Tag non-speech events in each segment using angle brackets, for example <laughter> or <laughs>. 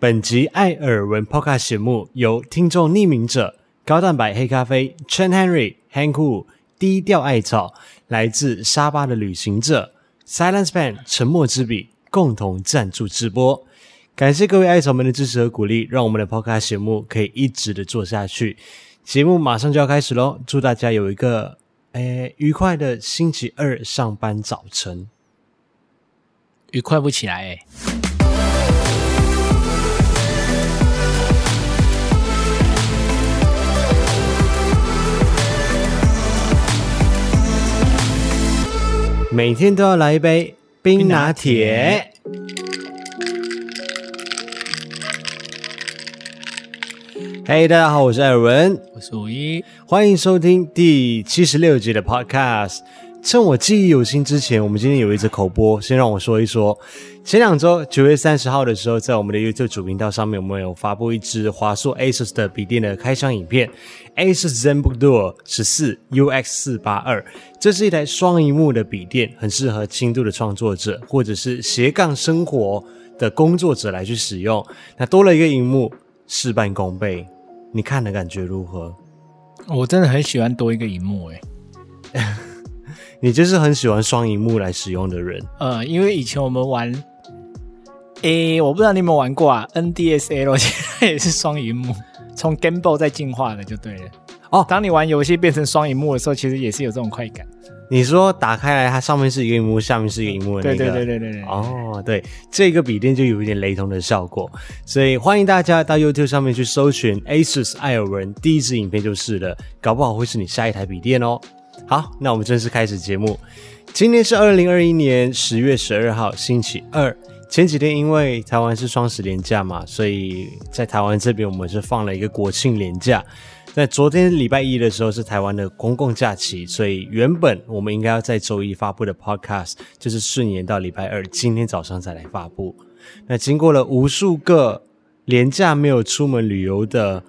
本集艾尔文 Podcast 节目由听众匿名者、高蛋白黑咖啡、Chen Henry、Hank Wu、低调艾草、来自沙巴的旅行者、Silence Pen 沉默之笔共同赞助直播。感谢各位艾草们的支持和鼓励，让我们的 Podcast 节目可以一直的做下去。节目马上就要开始喽，祝大家有一个诶愉快的星期二上班早晨。愉快不起来诶每天都要来一杯冰拿铁。嘿，大家好，我是艾尔文，我是五一，欢迎收听第七十六集的 Podcast。趁我记忆犹新之前，我们今天有一则口播，先让我说一说。前两周九月三十号的时候，在我们的 YouTube 主频道上面，我们有发布一支华硕 ASUS 的笔电的开箱影片，ASUS ZenBook Duo 十四 UX 四八二。这是一台双荧幕的笔电，很适合轻度的创作者或者是斜杠生活的工作者来去使用。那多了一个荧幕，事半功倍。你看的感觉如何？我真的很喜欢多一个荧幕，诶 <laughs> 你就是很喜欢双荧幕来使用的人。呃，因为以前我们玩。诶，我不知道你有没有玩过啊？NDSL 现在也是双荧幕，从 Game Boy 再进化的就对了。哦，当你玩游戏变成双荧幕的时候，其实也是有这种快感。你说打开来，它上面是一个荧幕，下面是一个荧幕的那个。对对对对对对。哦，对，这个笔电就有一点雷同的效果，所以欢迎大家到 YouTube 上面去搜寻 ASUS 艾尔文，第一支影片就是了，搞不好会是你下一台笔电哦。好，那我们正式开始节目。今天是二零二一年十月十二号，星期二。前几天因为台湾是双十连假嘛，所以在台湾这边我们是放了一个国庆连假。在昨天礼拜一的时候是台湾的公共假期，所以原本我们应该要在周一发布的 Podcast 就是顺延到礼拜二，今天早上再来发布。那经过了无数个连假没有出门旅游的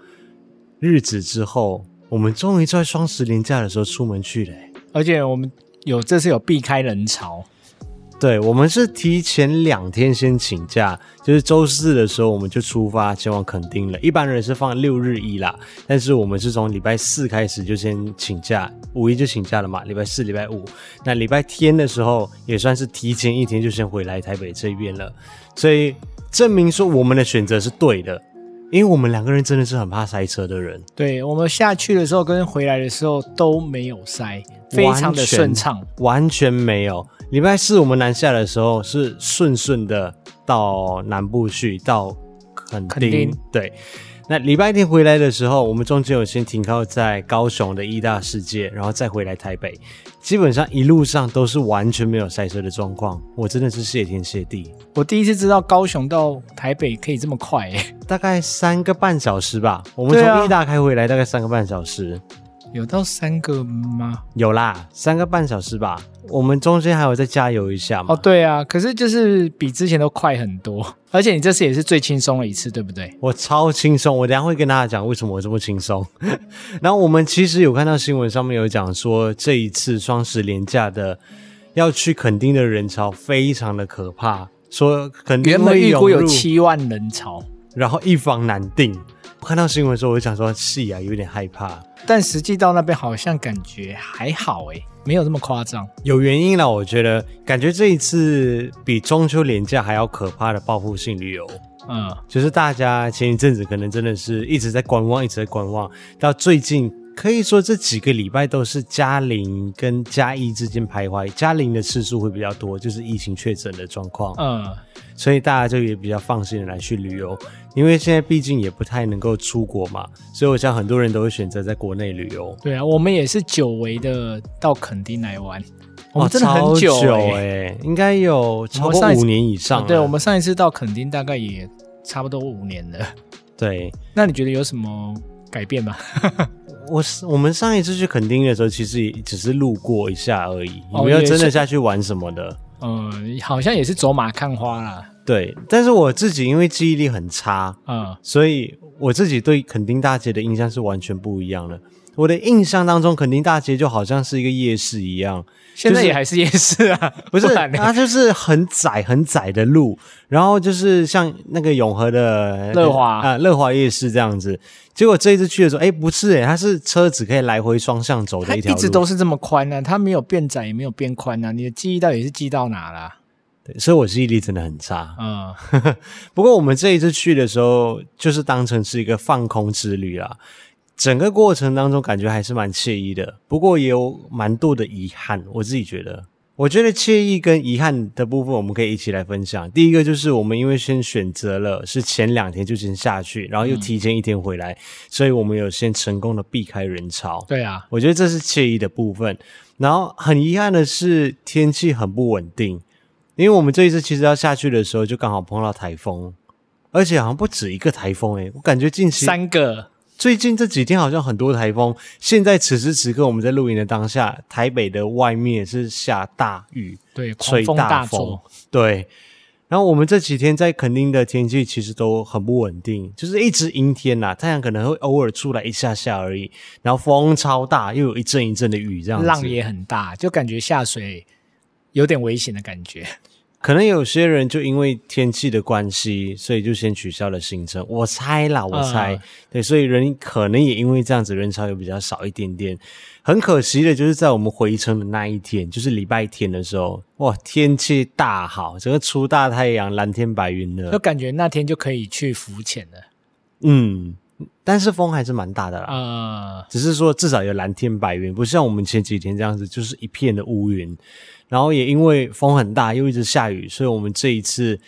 日子之后，我们终于在双十连假的时候出门去了，而且我们有这次有避开人潮。对，我们是提前两天先请假，就是周四的时候我们就出发前往垦丁了。一般人是放六日一啦，但是我们是从礼拜四开始就先请假，五一就请假了嘛。礼拜四、礼拜五，那礼拜天的时候也算是提前一天就先回来台北这边了，所以证明说我们的选择是对的，因为我们两个人真的是很怕塞车的人。对，我们下去的时候跟回来的时候都没有塞，非常的顺畅，完全没有。礼拜四我们南下的时候是顺顺的到南部去，到垦丁。对，那礼拜天回来的时候，我们中间有先停靠在高雄的义大世界，然后再回来台北。基本上一路上都是完全没有塞车的状况，我真的是谢天谢地。我第一次知道高雄到台北可以这么快，欸，大概三个半小时吧。我们从义大开回来大概三个半小时。有到三个吗？有啦，三个半小时吧。我们中间还有再加油一下嘛？哦，对啊，可是就是比之前都快很多，<laughs> 而且你这次也是最轻松的一次，对不对？我超轻松，我等下会跟大家讲为什么我这么轻松。<laughs> 然后我们其实有看到新闻上面有讲说，这一次双十连假的要去垦丁的人潮非常的可怕，说垦丁原本预估有七万人潮，然后一房难订。我看到新闻的时候，我就想说，是啊，有点害怕。但实际到那边好像感觉还好诶，没有这么夸张。有原因啦，我觉得感觉这一次比中秋连假还要可怕的报复性旅游。嗯，就是大家前一阵子可能真的是一直在观望，一直在观望，到最近。可以说这几个礼拜都是加零跟嘉一之间徘徊，加零的次数会比较多，就是疫情确诊的状况。嗯，所以大家就也比较放心的来去旅游，因为现在毕竟也不太能够出国嘛，所以我想很多人都会选择在国内旅游。对啊，我们也是久违的到垦丁来玩，我们真的很久哎、欸欸，应该有超过五年以上。对，我们上一次到垦丁大概也差不多五年了。对，那你觉得有什么改变吗？我我们上一次去垦丁的时候，其实也只是路过一下而已，哦、没有真的下去玩什么的。嗯，好像也是走马看花啦。对，但是我自己因为记忆力很差，嗯，所以我自己对垦丁大街的印象是完全不一样的。我的印象当中，垦丁大街就好像是一个夜市一样，现在也还是夜市啊，不是？它就是很窄很窄的路，然后就是像那个永和的乐华啊，乐华夜市这样子。结果这一次去的时候，哎，不是哎，它是车子可以来回双向走的一条路，一直都是这么宽呢、啊，它没有变窄也没有变宽呢、啊。你的记忆到底是记到哪了？对，所以我记忆力真的很差。嗯，<laughs> 不过我们这一次去的时候，就是当成是一个放空之旅啦。整个过程当中，感觉还是蛮惬意的，不过也有蛮多的遗憾。我自己觉得，我觉得惬意跟遗憾的部分，我们可以一起来分享。第一个就是我们因为先选择了是前两天就先下去，然后又提前一天回来，嗯、所以我们有先成功的避开人潮。对啊，我觉得这是惬意的部分。然后很遗憾的是天气很不稳定，因为我们这一次其实要下去的时候，就刚好碰到台风，而且好像不止一个台风诶，我感觉近期三个。最近这几天好像很多台风。现在此时此刻我们在录影的当下，台北的外面是下大雨，对，吹大风，对。然后我们这几天在垦丁的天气其实都很不稳定，就是一直阴天呐，太阳可能会偶尔出来一下下而已。然后风超大，又有一阵一阵的雨，这样子浪也很大，就感觉下水有点危险的感觉。可能有些人就因为天气的关系，所以就先取消了行程。我猜啦，我猜，嗯、对，所以人可能也因为这样子，人潮又比较少一点点。很可惜的就是在我们回程的那一天，就是礼拜天的时候，哇，天气大好，整个出大太阳，蓝天白云的，就感觉那天就可以去浮潜了。嗯，但是风还是蛮大的啦。只是说至少有蓝天白云，不像我们前几天这样子，就是一片的乌云。然后也因为风很大，又一直下雨，所以我们这一次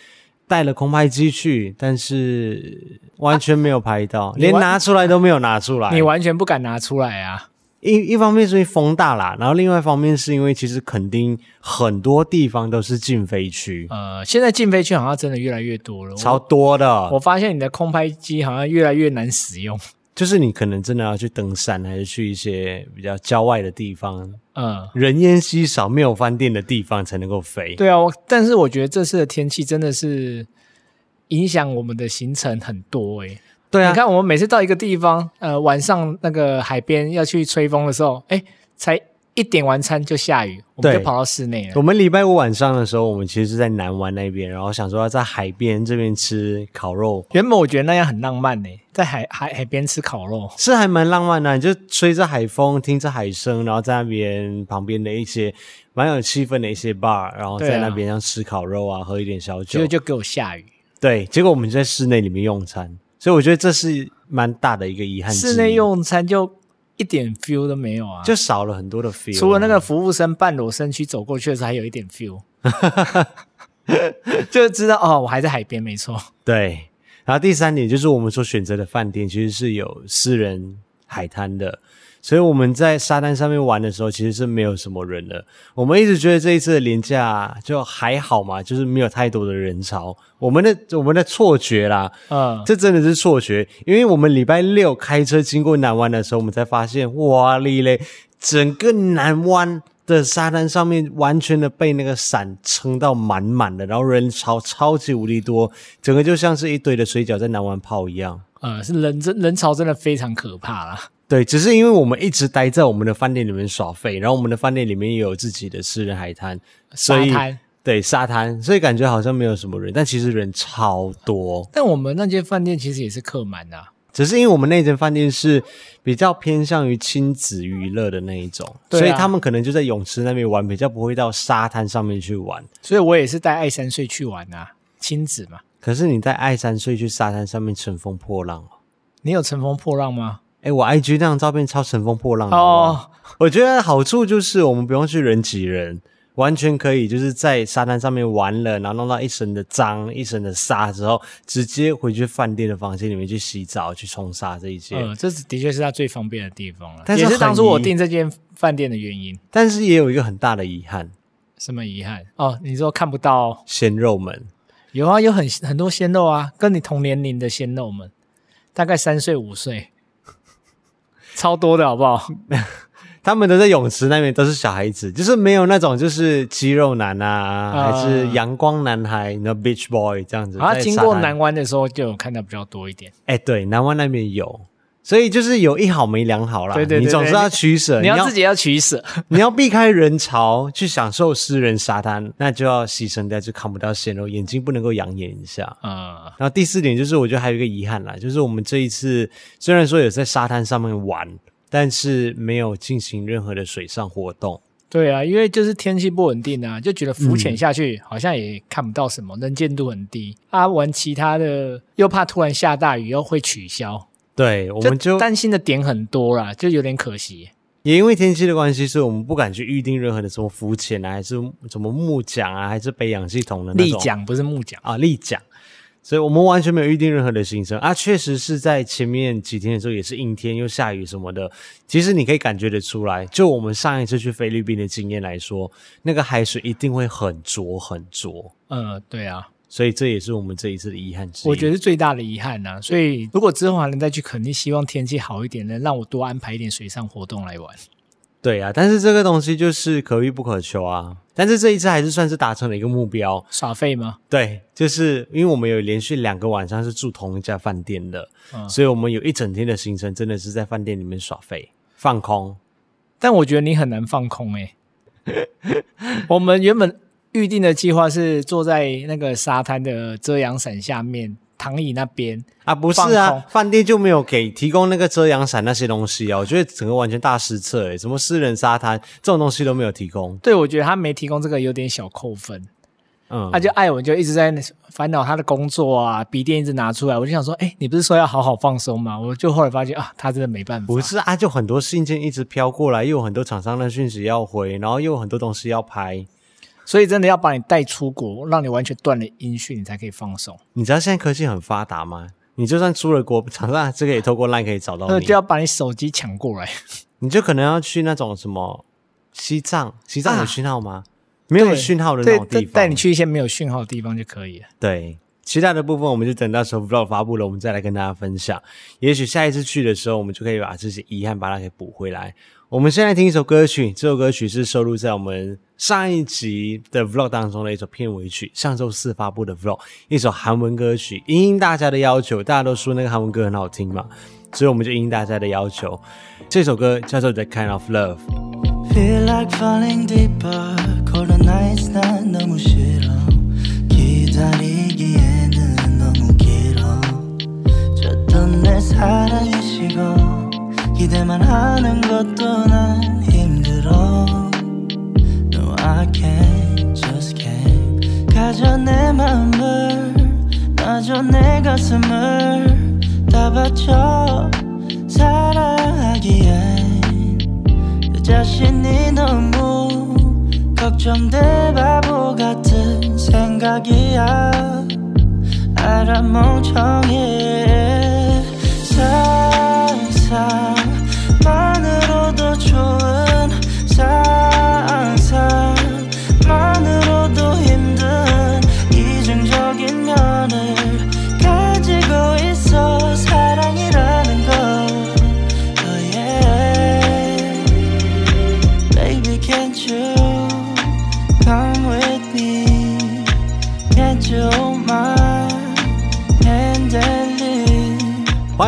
带了空拍机去，但是完全没有拍到，啊、连拿出来都没有拿出来。你完全不敢拿出来啊！一一方面是因为风大啦，然后另外一方面是因为其实垦丁很多地方都是禁飞区。呃，现在禁飞区好像真的越来越多了，超多的。我，我发现你的空拍机好像越来越难使用。就是你可能真的要去登山，还是去一些比较郊外的地方，嗯，人烟稀少、没有饭店的地方才能够飞。对啊，但是我觉得这次的天气真的是影响我们的行程很多诶、欸。对啊，你看我们每次到一个地方，呃，晚上那个海边要去吹风的时候，诶，才。一点完餐就下雨，我们就跑到室内了。我们礼拜五晚上的时候，我们其实是在南湾那边，然后想说要在海边这边吃烤肉。原本我觉得那样很浪漫呢，在海海海边吃烤肉是还蛮浪漫的，你就吹着海风，听着海声，然后在那边旁边的一些蛮有气氛的一些 bar，然后在那边像吃烤肉啊，喝一点小酒。结果就给我下雨。对，结果我们就在室内里面用餐，所以我觉得这是蛮大的一个遗憾。室内用餐就。一点 feel 都没有啊，就少了很多的 feel。除了那个服务生半裸身躯走过去的时候，还有一点 feel，<laughs> 就知道哦，我还在海边，没错。对，然后第三点就是我们所选择的饭店其实是有私人海滩的。所以我们在沙滩上面玩的时候，其实是没有什么人的。我们一直觉得这一次的廉价就还好嘛，就是没有太多的人潮。我们的我们的错觉啦，嗯，这真的是错觉，因为我们礼拜六开车经过南湾的时候，我们才发现，哇哩嘞，整个南湾的沙滩上面完全的被那个伞撑到满满的，然后人潮超级无敌多，整个就像是一堆的水饺在南湾泡一样。呃，是人真人潮真的非常可怕啦。对，只是因为我们一直待在我们的饭店里面耍废，然后我们的饭店里面也有自己的私人海滩，沙滩，对，沙滩，所以感觉好像没有什么人，但其实人超多。但我们那间饭店其实也是客满的，只是因为我们那间饭店是比较偏向于亲子娱乐的那一种，啊，所以他们可能就在泳池那边玩，比较不会到沙滩上面去玩。所以我也是带爱三岁去玩啊，亲子嘛。可是你带爱三岁去沙滩上面乘风破浪哦，你有乘风破浪吗？哎，我 IG 那张照片超乘风破浪的哦。我觉得好处就是我们不用去人挤人，完全可以就是在沙滩上面玩了，然后弄到一身的脏、一身的沙之后，直接回去饭店的房间里面去洗澡、去冲沙这一些。嗯，这是的确是他最方便的地方了，但是也是当初我订这间饭店的原因。但是也有一个很大的遗憾，什么遗憾？哦，你说看不到鲜肉们？有啊，有很很多鲜肉啊，跟你同年龄的鲜肉们，大概三岁五岁。超多的好不好？<laughs> 他们都在泳池那边，都是小孩子，就是没有那种就是肌肉男啊，呃、还是阳光男孩，那 beach boy 这样子。啊，经过南湾的时候就有看到比较多一点。哎，对，南湾那边有，所以就是有一好没两好啦。对对你总是要取舍，你要自己要取舍，<laughs> 你要避开人潮去享受私人沙滩，那就要牺牲掉，就看不到鲜肉，眼睛不能够养眼一下啊。嗯、然后第四点就是，我觉得还有一个遗憾啦，就是我们这一次虽然说有在沙滩上面玩，但是没有进行任何的水上活动。对啊，因为就是天气不稳定啊，就觉得浮潜下去好像也看不到什么，嗯、能见度很低啊。玩其他的又怕突然下大雨又会取消，对，我们就，担心的点很多啦，就有点可惜。也因为天气的关系，所以我们不敢去预定任何的什么浮潜啊，还是什么木桨啊，还是背氧系统的那种。立桨不是木桨啊，立桨。所以我们完全没有预定任何的行程啊，确实是在前面几天的时候也是阴天又下雨什么的。其实你可以感觉得出来，就我们上一次去菲律宾的经验来说，那个海水一定会很浊很浊。嗯，对啊，所以这也是我们这一次的遗憾之一。我觉得是最大的遗憾呐。所以如果之后还能再去，肯定希望天气好一点，能让我多安排一点水上活动来玩。对啊，但是这个东西就是可遇不可求啊。但是这一次还是算是达成了一个目标，耍废吗？对，就是因为我们有连续两个晚上是住同一家饭店的，嗯，所以我们有一整天的行程真的是在饭店里面耍废放空。但我觉得你很难放空诶。<laughs> 我们原本预定的计划是坐在那个沙滩的遮阳伞下面。躺椅那边啊，不是啊，饭店就没有给提供那个遮阳伞那些东西啊，我觉得整个完全大失策诶，什么私人沙滩这种东西都没有提供。对，我觉得他没提供这个有点小扣分。嗯，他、啊、就艾文就一直在烦恼他的工作啊，笔电一直拿出来，我就想说，哎，你不是说要好好放松吗？我就后来发现啊，他真的没办法。不是啊，就很多信件一直飘过来，又有很多厂商的讯息要回，然后又有很多东西要拍。所以真的要把你带出国，让你完全断了音讯，你才可以放松。你知道现在科技很发达吗？你就算出了国，<laughs> 厂商这个也透过 LINE 可以找到你。就要把你手机抢过来，<laughs> 你就可能要去那种什么西藏，西藏有讯号吗？啊、没有讯号的那种地方，带你去一些没有讯号的地方就可以了。对，其他的部分我们就等到时候 Vlog 发布了，我们再来跟大家分享。也许下一次去的时候，我们就可以把这些遗憾把它给补回来。我们现在听一首歌曲，这首歌曲是收录在我们上一集的 vlog 当中的一首片尾曲，上周四发布的 vlog，一首韩文歌曲。因应大家的要求，大家都说那个韩文歌很好听嘛，所以我们就应大家的要求，这首歌叫做《The Kind of Love》。 기대만 하는 것도 난 힘들어. No I can't just can't. 가져 내 마음을 마저 내 가슴을. 다 바쳐 사랑하기엔 내 자신이 너무 걱정돼 바보 같은 생각이야. 알아 멍청해 상상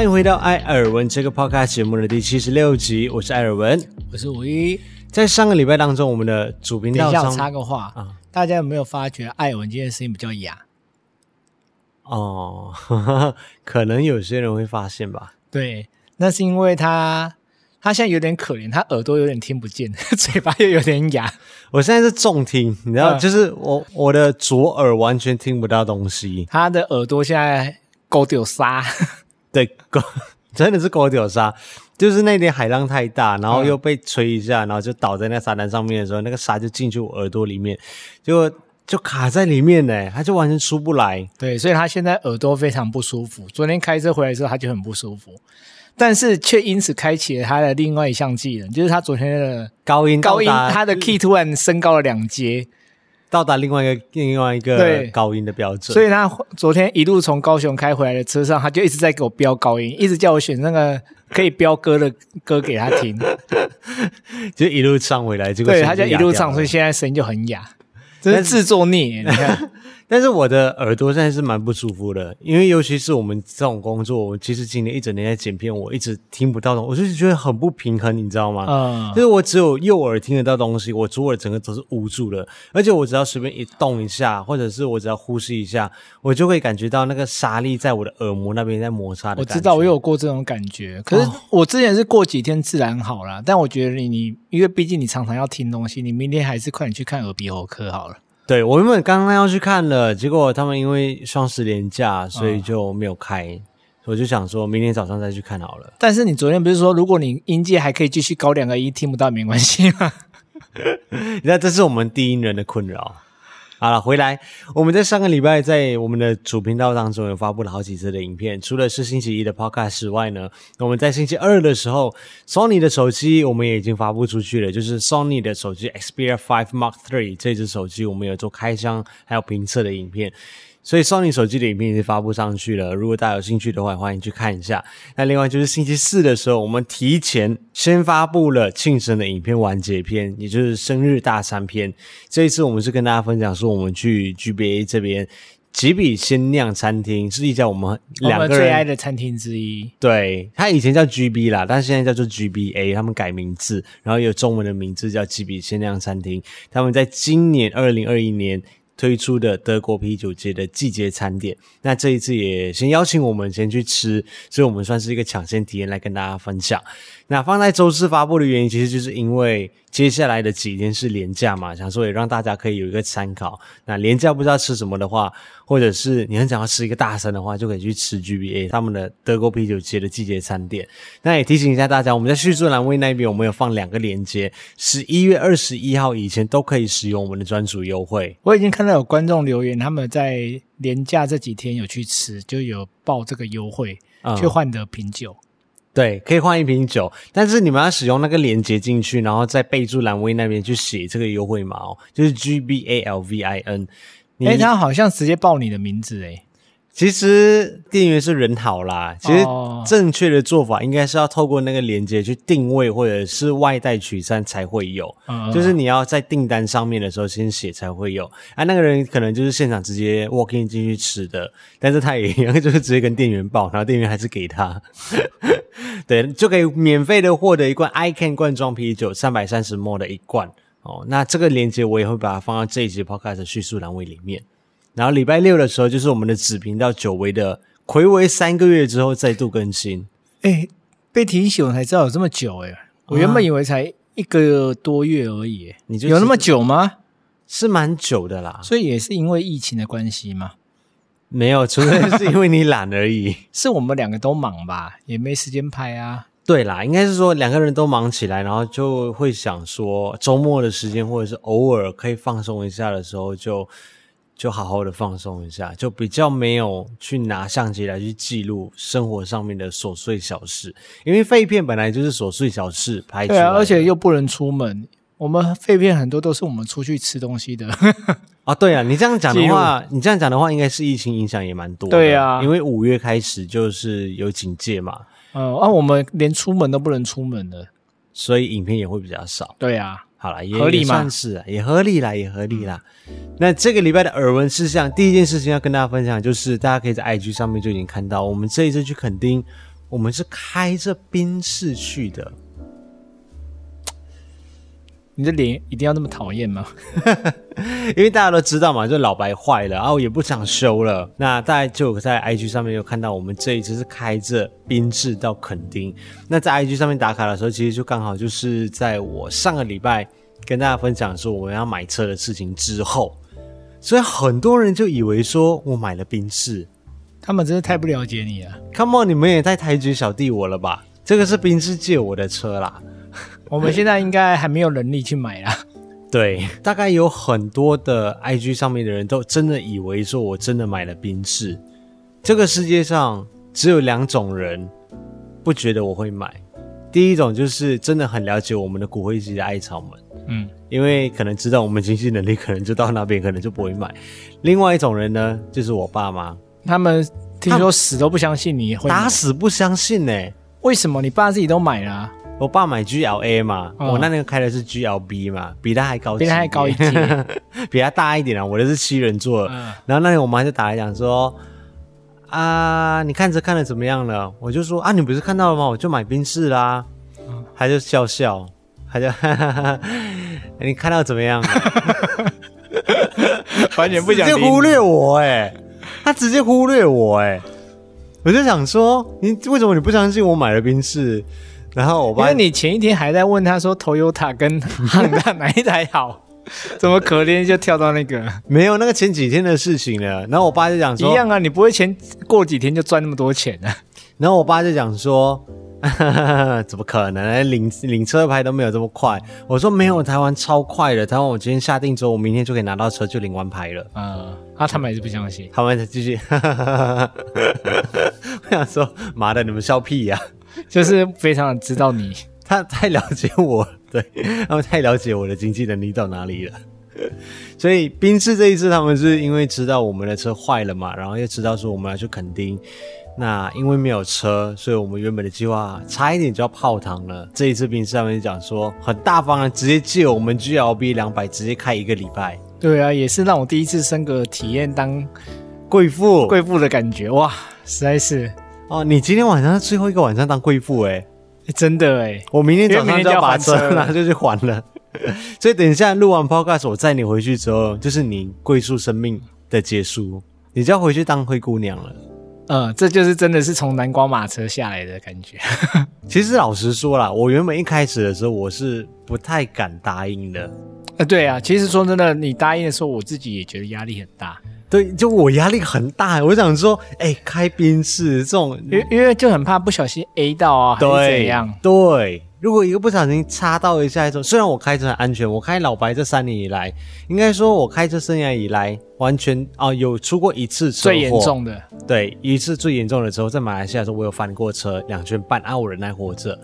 欢迎回到艾尔文这个 podcast 节目的第七十六集，我是艾尔文，我是五一。在上个礼拜当中，我们的主频道上插个话啊，大家有没有发觉艾尔文今天声音比较哑？哦呵呵，<laughs> 可能有些人会发现吧。对，那是因为他他现在有点可怜，他耳朵有点听不见，<laughs> 嘴巴又有点哑。我现在是重听，你知道，嗯、就是我我的左耳完全听不到东西，他的耳朵现在狗丢沙。对，狗 <laughs> 真的是狗丢沙，就是那天海浪太大，然后又被吹一下，然后就倒在那沙滩上面的时候，那个沙就进去我耳朵里面，就就卡在里面呢，他就完全出不来。对，所以他现在耳朵非常不舒服。昨天开车回来的时候，他就很不舒服，但是却因此开启了他的另外一项技能，就是他昨天的高音高音，他的 key 突然升高了两阶。到达另外一个另外一个高音的标准，所以他昨天一路从高雄开回来的车上，他就一直在给我飙高音，一直叫我选那个可以飙歌的歌给他听，<laughs> 就一路唱回来，结果对，他就一路唱，所以现在声音就很哑，<laughs> 真是自作孽。你看，<laughs> 但是我的耳朵现在是蛮不舒服的，因为尤其是我们这种工作，我其实今年一整年在剪片，我一直听不到东西，我就是觉得很不平衡，你知道吗？嗯，就是我只有右耳听得到东西，我左耳整个都是捂住的，而且我只要随便一动一下，或者是我只要呼吸一下，我就会感觉到那个沙粒在我的耳膜那边在摩擦的。我知道，我有过这种感觉，可是我之前是过几天自然好了，哦、但我觉得你你，因为毕竟你常常要听东西，你明天还是快点去看耳鼻喉科好了。对，我原本刚刚要去看了，结果他们因为双十连假，所以就没有开。嗯、我就想说明天早上再去看好了。但是你昨天不是说，如果你音阶还可以继续高两个音，听不到没关系吗？<laughs> 你知道这是我们低音人的困扰。好了，回来，我们在上个礼拜在我们的主频道当中有发布了好几次的影片，除了是星期一的 Podcast 之外呢，我们在星期二的时候，Sony 的手机我们也已经发布出去了，就是 Sony 的手机 Xperia 5 Mark III 这只手机，我们有做开箱还有评测的影片。所以，Sony 手机的影片已经发布上去了。如果大家有兴趣的话，欢迎去看一下。那另外就是星期四的时候，我们提前先发布了庆生的影片完结篇，也就是生日大餐篇。这一次我们是跟大家分享说，我们去 GBA 这边吉比鲜酿餐厅，是一家我们两个人最爱的餐厅之一。对，它以前叫 GB 啦，但是现在叫做 GBA，他们改名字，然后有中文的名字叫吉比鲜酿餐厅。他们在今年二零二一年。推出的德国啤酒节的季节餐点，那这一次也先邀请我们先去吃，所以我们算是一个抢先体验来跟大家分享。那放在周四发布的原因，其实就是因为接下来的几天是连假嘛，想说也让大家可以有一个参考。那连假不知道吃什么的话，或者是你很想要吃一个大餐的话，就可以去吃 GBA 他们的德国啤酒节的季节餐点。那也提醒一下大家，我们在叙述栏位那边我们有放两个链接，十一月二十一号以前都可以使用我们的专属优惠。我已经看到有观众留言，他们在连假这几天有去吃，就有报这个优惠，去换得啤酒。嗯对，可以换一瓶酒，但是你们要使用那个链接进去，然后在备注栏位那边去写这个优惠码哦，就是 G B A L V I N。诶，他好像直接报你的名字诶。其实店员是人好啦，其实正确的做法应该是要透过那个连接去定位或者是外带取餐才会有，嗯、就是你要在订单上面的时候先写才会有。啊，那个人可能就是现场直接 walk in 进去吃的，但是他也一样，就是直接跟店员报，然后店员还是给他，<laughs> 对，就可以免费的获得一罐 iCan 罐装啤酒，三百三十 ml 的一罐哦。那这个链接我也会把它放到这一集 podcast 的叙述栏位里面。然后礼拜六的时候，就是我们的子频道久违的暌违三个月之后再度更新。哎，被提醒我才知道有这么久哎！我原本以为才一个多月而已。你就有那么久吗？是蛮久的啦。所以也是因为疫情的关系吗？没有，纯粹是因为你懒而已。<laughs> 是我们两个都忙吧，也没时间拍啊。对啦，应该是说两个人都忙起来，然后就会想说周末的时间或者是偶尔可以放松一下的时候就。就好好的放松一下，就比较没有去拿相机来去记录生活上面的琐碎小事，因为废片本来就是琐碎小事拍出来。对啊，而且又不能出门，我们废片很多都是我们出去吃东西的。<laughs> 啊，对啊，你这样讲的话，你这样讲的话，应该是疫情影响也蛮多的。对啊，因为五月开始就是有警戒嘛。嗯，啊，我们连出门都不能出门的，所以影片也会比较少。对啊。好了，也合理嘛，是啊，也合理啦，也合理啦。那这个礼拜的耳闻事项，第一件事情要跟大家分享，就是大家可以在 IG 上面就已经看到，我们这一次去垦丁，我们是开着宾士去的。你的脸一定要那么讨厌吗？<laughs> 因为大家都知道嘛，就老白坏了，然后也不想修了。那大家就在 IG 上面有看到，我们这一次是开着宾士到垦丁。那在 IG 上面打卡的时候，其实就刚好就是在我上个礼拜跟大家分享说我们要买车的事情之后，所以很多人就以为说我买了宾士，他们真的太不了解你了。Come on，你们也太抬举小弟我了吧？这个是宾士借我的车啦。我们现在应该还没有能力去买啦。对，大概有很多的 IG 上面的人都真的以为说我真的买了冰室。这个世界上只有两种人不觉得我会买，第一种就是真的很了解我们的骨灰级的艾草们，嗯，因为可能知道我们经济能力，可能就到那边，可能就不会买。另外一种人呢，就是我爸妈，他们听说死都不相信你会打死不相信呢、欸？为什么？你爸自己都买了、啊。我爸买 GLA 嘛，哦、我那年开的是 GLB 嘛，比他还高，比他还高一阶。<laughs> 比他大一点啊，我的是七人座。嗯、然后那天我妈就打来讲说：“啊，你看着看的怎么样了？”我就说：“啊，你不是看到了吗？我就买宾士啦。嗯”他就笑笑，他就哈哈哈，<laughs> 你看到怎么样了？<laughs> 完全不想直接忽略我哎、欸，他直接忽略我哎、欸，我就想说，你为什么你不相信我买了宾士？然后我爸，因为你前一天还在问他说，Toyota 跟 Honda <laughs> 哪一台好，怎么可怜就跳到那个？没有那个前几天的事情了。然后我爸就讲说，一样啊，你不会前过几天就赚那么多钱啊。然后我爸就讲说，<laughs> 怎么可能？领领车牌都没有这么快。我说没有，台湾超快的。台湾我今天下定之后，我明天就可以拿到车，就领完牌了。嗯，啊，他们还是不相信，他们继续。<laughs> 我想说，妈的，你们笑屁呀、啊！<laughs> 就是非常的知道你，<laughs> 他太了解我，对，他们太了解我的经济能力到哪里了。<laughs> 所以宾士这一次，他们是因为知道我们的车坏了嘛，然后又知道说我们要去垦丁，那因为没有车，所以我们原本的计划差一点就要泡汤了。这一次宾士他们就讲说很大方的，直接借我们 GLB 两百，直接开一个礼拜。对啊，也是让我第一次升格体验当贵妇贵妇的感觉，哇，实在是。哦，你今天晚上是最后一个晚上当贵妇哎，真的哎，我明天早上就要把车拿就去还了，<laughs> 所以等一下录完 podcast 我载你回去之后，就是你贵妇生命的结束，你就要回去当灰姑娘了。嗯，这就是真的是从南瓜马车下来的感觉。<laughs> 其实老实说啦，我原本一开始的时候我是不太敢答应的。呃，对啊，其实说真的，你答应的时候，我自己也觉得压力很大。对，就我压力很大，我想说，哎，开宾士这种，因因为就很怕不小心 A 到啊，对还是怎样？对，如果一个不小心插到一下，说虽然我开车很安全，我开老白这三年以来，应该说我开车生涯以来，完全啊、呃、有出过一次车祸，最严重的，对，一次最严重的时候，在马来西亚的时候，我有翻过车，两圈半，啊，我人还活着，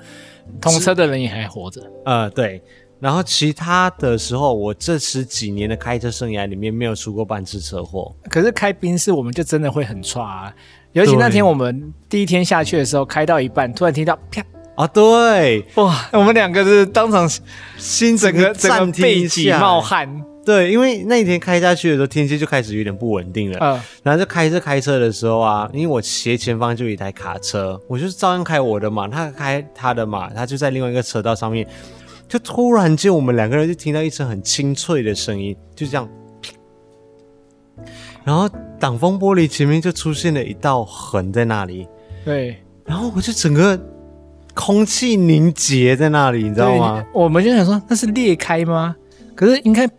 同车的人也还活着，呃，对。然后其他的时候，我这十几年的开车生涯里面没有出过半次车祸。可是开宾士，我们就真的会很差啊。尤其那天我们第一天下去的时候，开到一半，突然听到啪啊，对，哇，我们两个是当场心整个整个背脊冒汗。对，因为那一天开下去的时候，天气就开始有点不稳定了。嗯，然后就开车开车的时候啊，因为我斜前方就有一台卡车，我就是照样开我的嘛，他开他的嘛，他就在另外一个车道上面。就突然间，我们两个人就听到一声很清脆的声音，就这样，然后挡风玻璃前面就出现了一道痕在那里。对，然后我就整个空气凝结在那里，你知道吗？我们就想说那是裂开吗？可是应该。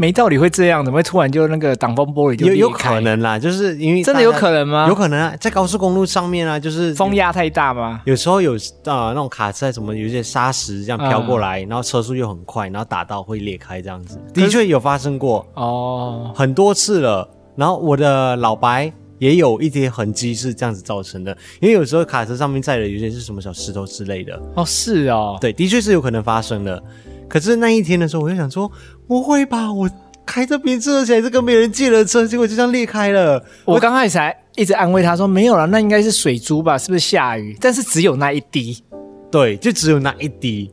没道理会这样，怎么会突然就那个挡风玻璃就？有有可能啦，就是因为真的有可能吗？有可能啊，在高速公路上面啊，就是风压太大吗？有时候有啊、呃，那种卡车什么，有一些沙石这样飘过来，嗯、然后车速又很快，然后打到会裂开这样子，的确有发生过哦，很多次了。然后我的老白也有一些痕迹是这样子造成的，因为有时候卡车上面载的有些是什么小石头之类的哦，是哦，对，的确是有可能发生的。可是那一天的时候，我就想说，不会吧，我开这宾车，而且还是跟别人借了车，结果就这样裂开了。我刚开始还一直安慰他说，没有了，那应该是水珠吧，是不是下雨？但是只有那一滴，对，就只有那一滴。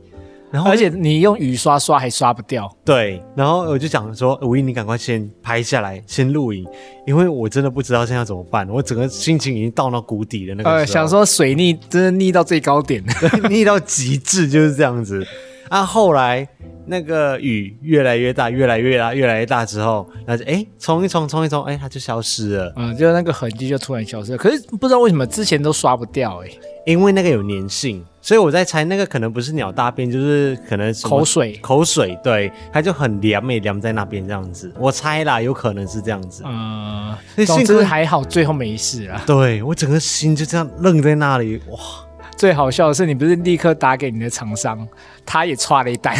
然后，而且你用雨刷刷还刷不掉。对，然后我就讲说，吴英，你赶快先拍下来，先录影，因为我真的不知道现在怎么办，我整个心情已经到那谷底了。那个想说水逆真的逆到最高点，<laughs> 逆到极致就是这样子。啊，后来那个雨越来越大，越来越大，越来越大之后，那就哎冲一冲，冲一冲，哎它就消失了。嗯，就那个痕迹就突然消失了。可是不知道为什么之前都刷不掉哎，因为那个有粘性，所以我在猜那个可能不是鸟大便，就是可能口水，口水，对，它就很黏没黏在那边这样子。我猜啦，有可能是这样子。嗯，总之还好，最后没事啊。对，我整个心就这样愣在那里，哇。最好笑的是，你不是立刻打给你的厂商，他也剉了一单，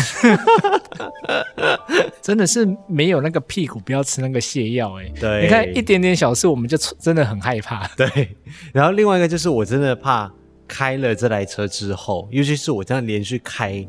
<laughs> 真的是没有那个屁股不要吃那个泻药哎。对，你看一点点小事，我们就真的很害怕。<laughs> 对，然后另外一个就是我真的怕开了这台车之后，尤其是我这样连续开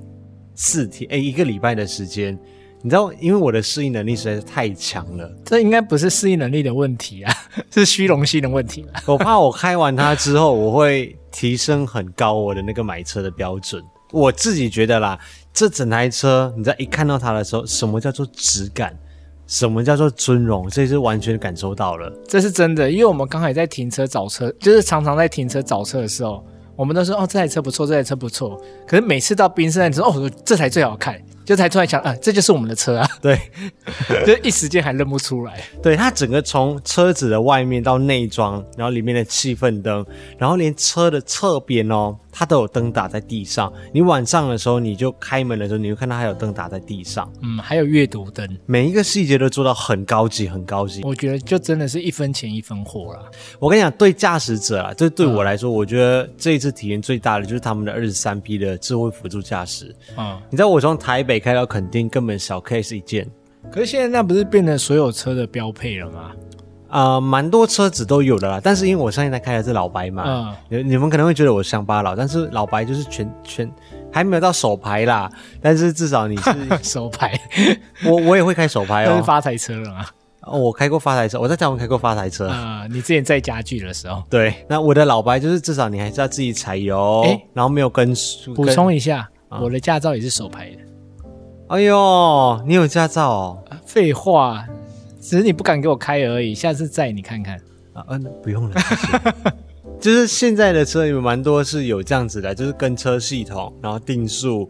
四天，哎，一个礼拜的时间。你知道，因为我的适应能力实在是太强了，这应该不是适应能力的问题啊，<laughs> 是虚荣心的问题。<laughs> 我怕我开完它之后，我会提升很高我的那个买车的标准。我自己觉得啦，这整台车，你在一看到它的时候，什么叫做质感？什么叫做尊荣，这是完全感受到了，这是真的。因为我们刚才在停车找车，就是常常在停车找车的时候，我们都说哦，这台车不错，这台车不错。可是每次到宾士那之后，哦，这台最好看。就才突然想，啊，这就是我们的车啊！<laughs> 对，<laughs> 就一时间还认不出来。对，它整个从车子的外面到内装，然后里面的气氛灯，然后连车的侧边哦。它都有灯打在地上，你晚上的时候，你就开门的时候，你会看到它有灯打在地上。嗯，还有阅读灯，每一个细节都做到很高级，很高级。我觉得就真的是一分钱一分货了。我跟你讲，对驾驶者啊，这对我来说，嗯、我觉得这一次体验最大的就是他们的二十三 P 的智慧辅助驾驶。嗯，你知道我从台北开到垦丁，根本小 case 一件。可是现在那不是变成所有车的标配了吗？呃，蛮多车子都有的啦，但是因为我现在开的是老白嘛，嗯，你你们可能会觉得我乡巴佬，但是老白就是全全还没有到手牌啦，但是至少你是 <laughs> 手牌，我我也会开手牌哦，是发财车了吗？哦，我开过发财车，我在台湾开过发财车。啊，呃，你之前在家具的时候，对，那我的老白就是至少你还是要自己踩油，欸，然后没有跟补充一下，嗯，我的驾照也是手牌的，哎呦，你有驾照哦？废话。只是你不敢给我开而已，下次载你看看啊。嗯，不用了。<laughs> 就是现在的车有蛮多是有这样子的，就是跟车系统，然后定速。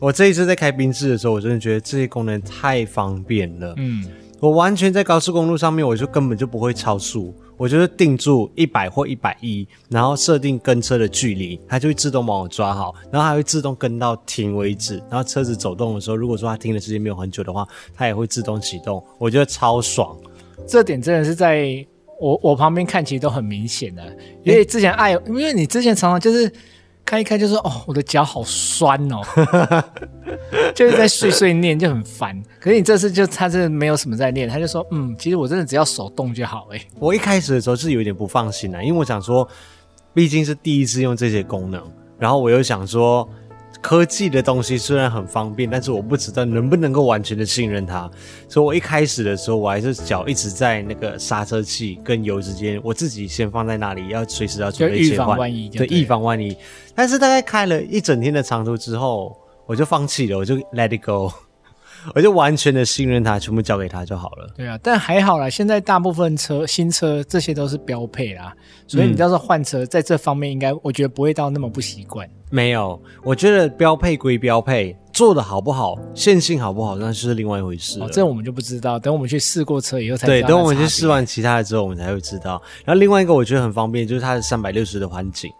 我这一次在开宾士的时候，我真的觉得这些功能太方便了。嗯，我完全在高速公路上面，我就根本就不会超速。我就是定住一百或一百一，然后设定跟车的距离，它就会自动帮我抓好，然后还会自动跟到停为止。然后车子走动的时候，如果说它停的时间没有很久的话，它也会自动启动。我觉得超爽，这点真的是在我我旁边看其实都很明显的，因为之前爱，因为你之前常常就是。开一开就说哦，我的脚好酸哦，<laughs> 就是在碎碎念就很烦。可是你这次就他真的没有什么在念，他就说嗯，其实我真的只要手动就好诶。我一开始的时候是有点不放心的，因为我想说，毕竟是第一次用这些功能，然后我又想说。科技的东西虽然很方便，但是我不知道能不能够完全的信任它，所以我一开始的时候，我还是脚一直在那个刹车器跟油之间，我自己先放在那里，要随时要准备切换，对，以防万一。但是大概开了一整天的长途之后，我就放弃了，我就 let it go。我就完全的信任他，全部交给他就好了。对啊，但还好啦，现在大部分车新车这些都是标配啦，所以你要是换车，在这方面应该我觉得不会到那么不习惯。没有，我觉得标配归标配，做的好不好，线性好不好，那是另外一回事。哦，这我们就不知道，等我们去试过车以后才知道。对，等我们去试完其他的之后，我们才会知道。然后另外一个我觉得很方便，就是它的三百六十的环景。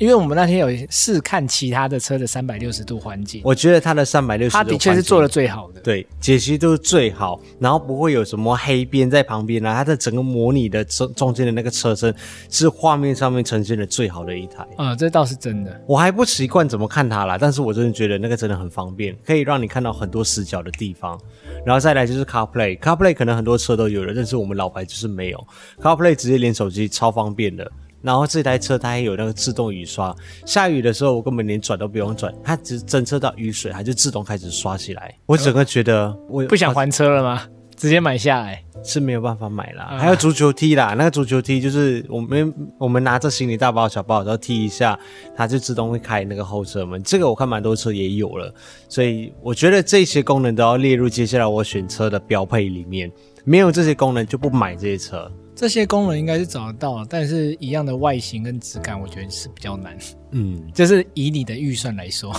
因为我们那天有试看其他的车的三百六十度环境，我觉得它的三百六十度，它的确是做的最好的。对，解析度最好，然后不会有什么黑边在旁边啊。它的整个模拟的中中间的那个车身是画面上面呈现的最好的一台。啊、嗯，这倒是真的。我还不习惯怎么看它啦，但是我真的觉得那个真的很方便，可以让你看到很多死角的地方。然后再来就是 CarPlay，CarPlay 可能很多车都有了，但是我们老牌就是没有 CarPlay，直接连手机超方便的。然后这台车它还有那个自动雨刷，下雨的时候我根本连转都不用转，它只侦测到雨水，它就自动开始刷起来。我整个觉得我不想还车了吗？直接买下来是没有办法买啦。还有足球踢啦，那个足球踢就是我们我们拿着行李大包小包，然后踢一下，它就自动会开那个后车门。这个我看蛮多车也有了，所以我觉得这些功能都要列入接下来我选车的标配里面。没有这些功能就不买这些车。这些功能应该是找得到，但是一样的外形跟质感，我觉得是比较难。嗯，就是以你的预算来说，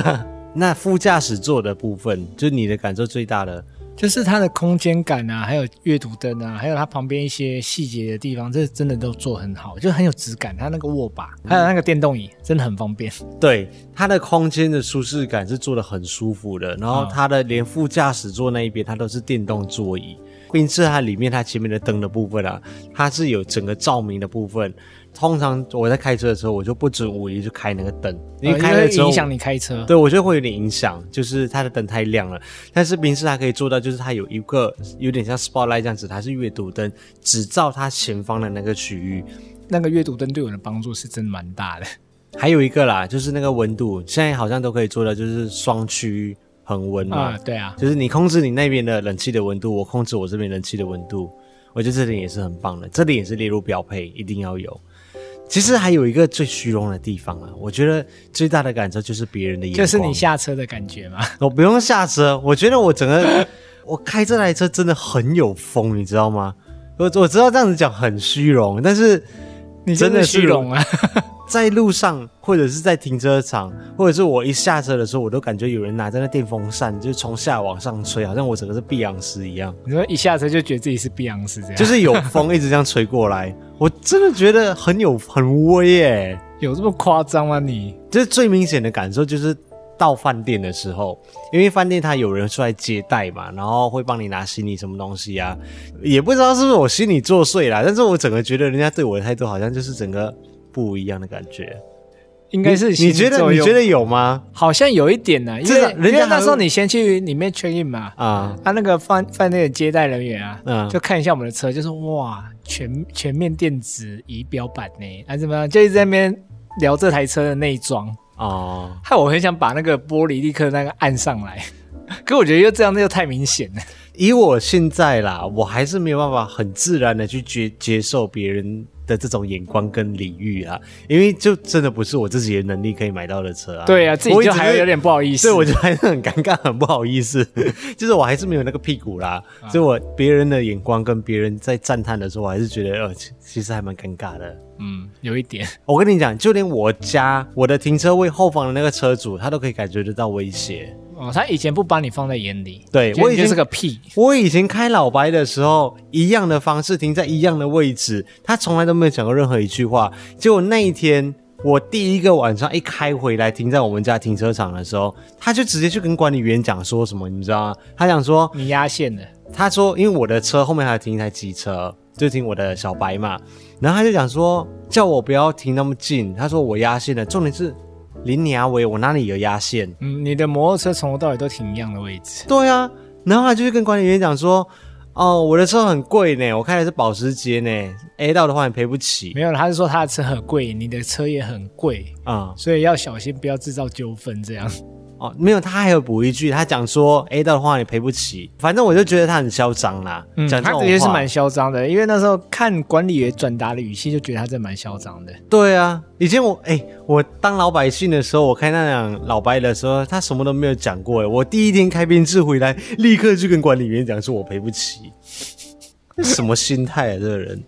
<laughs> 那副驾驶座的部分，就是你的感受最大的，就是它的空间感啊，还有阅读灯啊，还有它旁边一些细节的地方，这真的都做很好，就很有质感。它那个握把，还有那个电动椅，真的很方便。对，它的空间的舒适感是做的很舒服的。然后它的连副驾驶座那一边，它都是电动座椅。并且它里面它前面的灯的部分啊，它是有整个照明的部分。通常我在开车的时候，我就不准午夜就开那个灯，因为开了之后影响你开车。对，我觉得会有点影响，就是它的灯太亮了。但是宾士它可以做到，就是它有一个有点像 spotlight 这样子，它是阅读灯，只照它前方的那个区域。那个阅读灯对我的帮助是真的蛮大的。还有一个啦，就是那个温度，现在好像都可以做到，就是双区。恒温嘛，对啊，就是你控制你那边的冷气的温度，我控制我这边冷气的温度，我觉得这点也是很棒的，这点也是列入标配，一定要有。其实还有一个最虚荣的地方啊，我觉得最大的感受就是别人的眼光，就是你下车的感觉嘛。我 <laughs> 不用下车，我觉得我整个我开这台车真的很有风，你知道吗？我我知道这样子讲很虚荣，但是你真的虚荣啊！在路上，或者是在停车场，或者是我一下车的时候，我都感觉有人拿着那电风扇，就从下往上吹，好像我整个是碧昂斯一样。你说一下车就觉得自己是碧昂斯这样，就是有风一直这样吹过来，我真的觉得很有很威耶！有这么夸张吗？你就是最明显的感受就是。到饭店的时候，因为饭店他有人出来接待嘛，然后会帮你拿行李什么东西啊，也不知道是不是我心里作祟啦，但是我整个觉得人家对我的态度好像就是整个不一样的感觉，应该是你，你觉得你觉得有吗？好像有一点呢，因为人家那时候你先去里面 check in 嘛，啊，他那个饭饭店的接待人员啊，嗯，就看一下我们的车，就说哇，全全面电子仪表板呢，啊怎么样，就一直在那边聊这台车的内装。哦，害我很想把那个玻璃立刻那个按上来，<laughs> 可我觉得又这样，那又太明显了。以我现在啦，我还是没有办法很自然的去接接受别人的这种眼光跟礼遇啊，因为就真的不是我自己的能力可以买到的车啊。对啊，自己就还有点不好意思，所以我就还是很尴尬，很不好意思。<laughs> 就是我还是没有那个屁股啦，啊、所以我别人的眼光跟别人在赞叹的时候，我还是觉得呃，其实还蛮尴尬的。嗯，有一点。我跟你讲，就连我家我的停车位后方的那个车主，他都可以感觉得到威胁。哦，他以前不把你放在眼里，对，我以前是个屁。我以前开老白的时候，一样的方式停在一样的位置，他从来都没有讲过任何一句话。结果那一天，我第一个晚上一开回来停在我们家停车场的时候，他就直接去跟管理员讲说什么，你知道吗？他讲说你压线了。他说，因为我的车后面还停一台机车，就停我的小白嘛。然后他就讲说，叫我不要停那么近。他说我压线了，重点是。林尼阿维，我哪里有压线？嗯，你的摩托车从头到尾都停一样的位置。对啊，然后他就去跟管理员讲说：“哦，我的车很贵呢，我开的是保时捷呢，A 到的话你赔不起。”没有，他是说他的车很贵，你的车也很贵啊，嗯，所以要小心，不要制造纠纷这样。哦，没有，他还有补一句，他讲说 A 到的话你赔不起，反正我就觉得他很嚣张啦。嗯，讲他的确是蛮嚣张的，因为那时候看管理员转达的语气，就觉得他真蛮嚣张的。对啊，以前我哎、欸，我当老百姓的时候，我开那辆老白的时候，他什么都没有讲过。哎，我第一天开宾士回来，立刻就跟管理员讲说我赔不起，<laughs> 什么心态啊，这个人。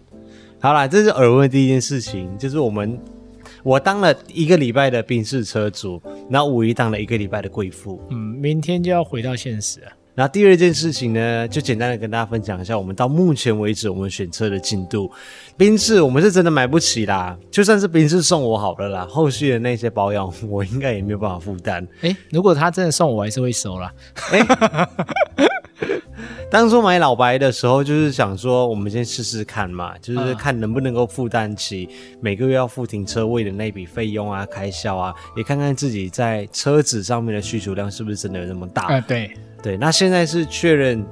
好啦，这是耳闻的第一件事情，就是我们。我当了一个礼拜的宾士车主，然后五一当了一个礼拜的贵妇。嗯，明天就要回到现实了。然后第二件事情呢，就简单的跟大家分享一下，我们到目前为止我们选车的进度。宾士我们是真的买不起啦，就算是宾士送我好了啦，后续的那些保养我应该也没有办法负担。<laughs> 诶，如果他真的送我，还是会收啦。诶 <laughs> <laughs> 当初买老白的时候，就是想说，我们先试试看嘛，就是看能不能够负担起每个月要付停车位的那笔费用啊、开销啊，也看看自己在车子上面的需求量是不是真的有那么大。啊，对对。那现在是确认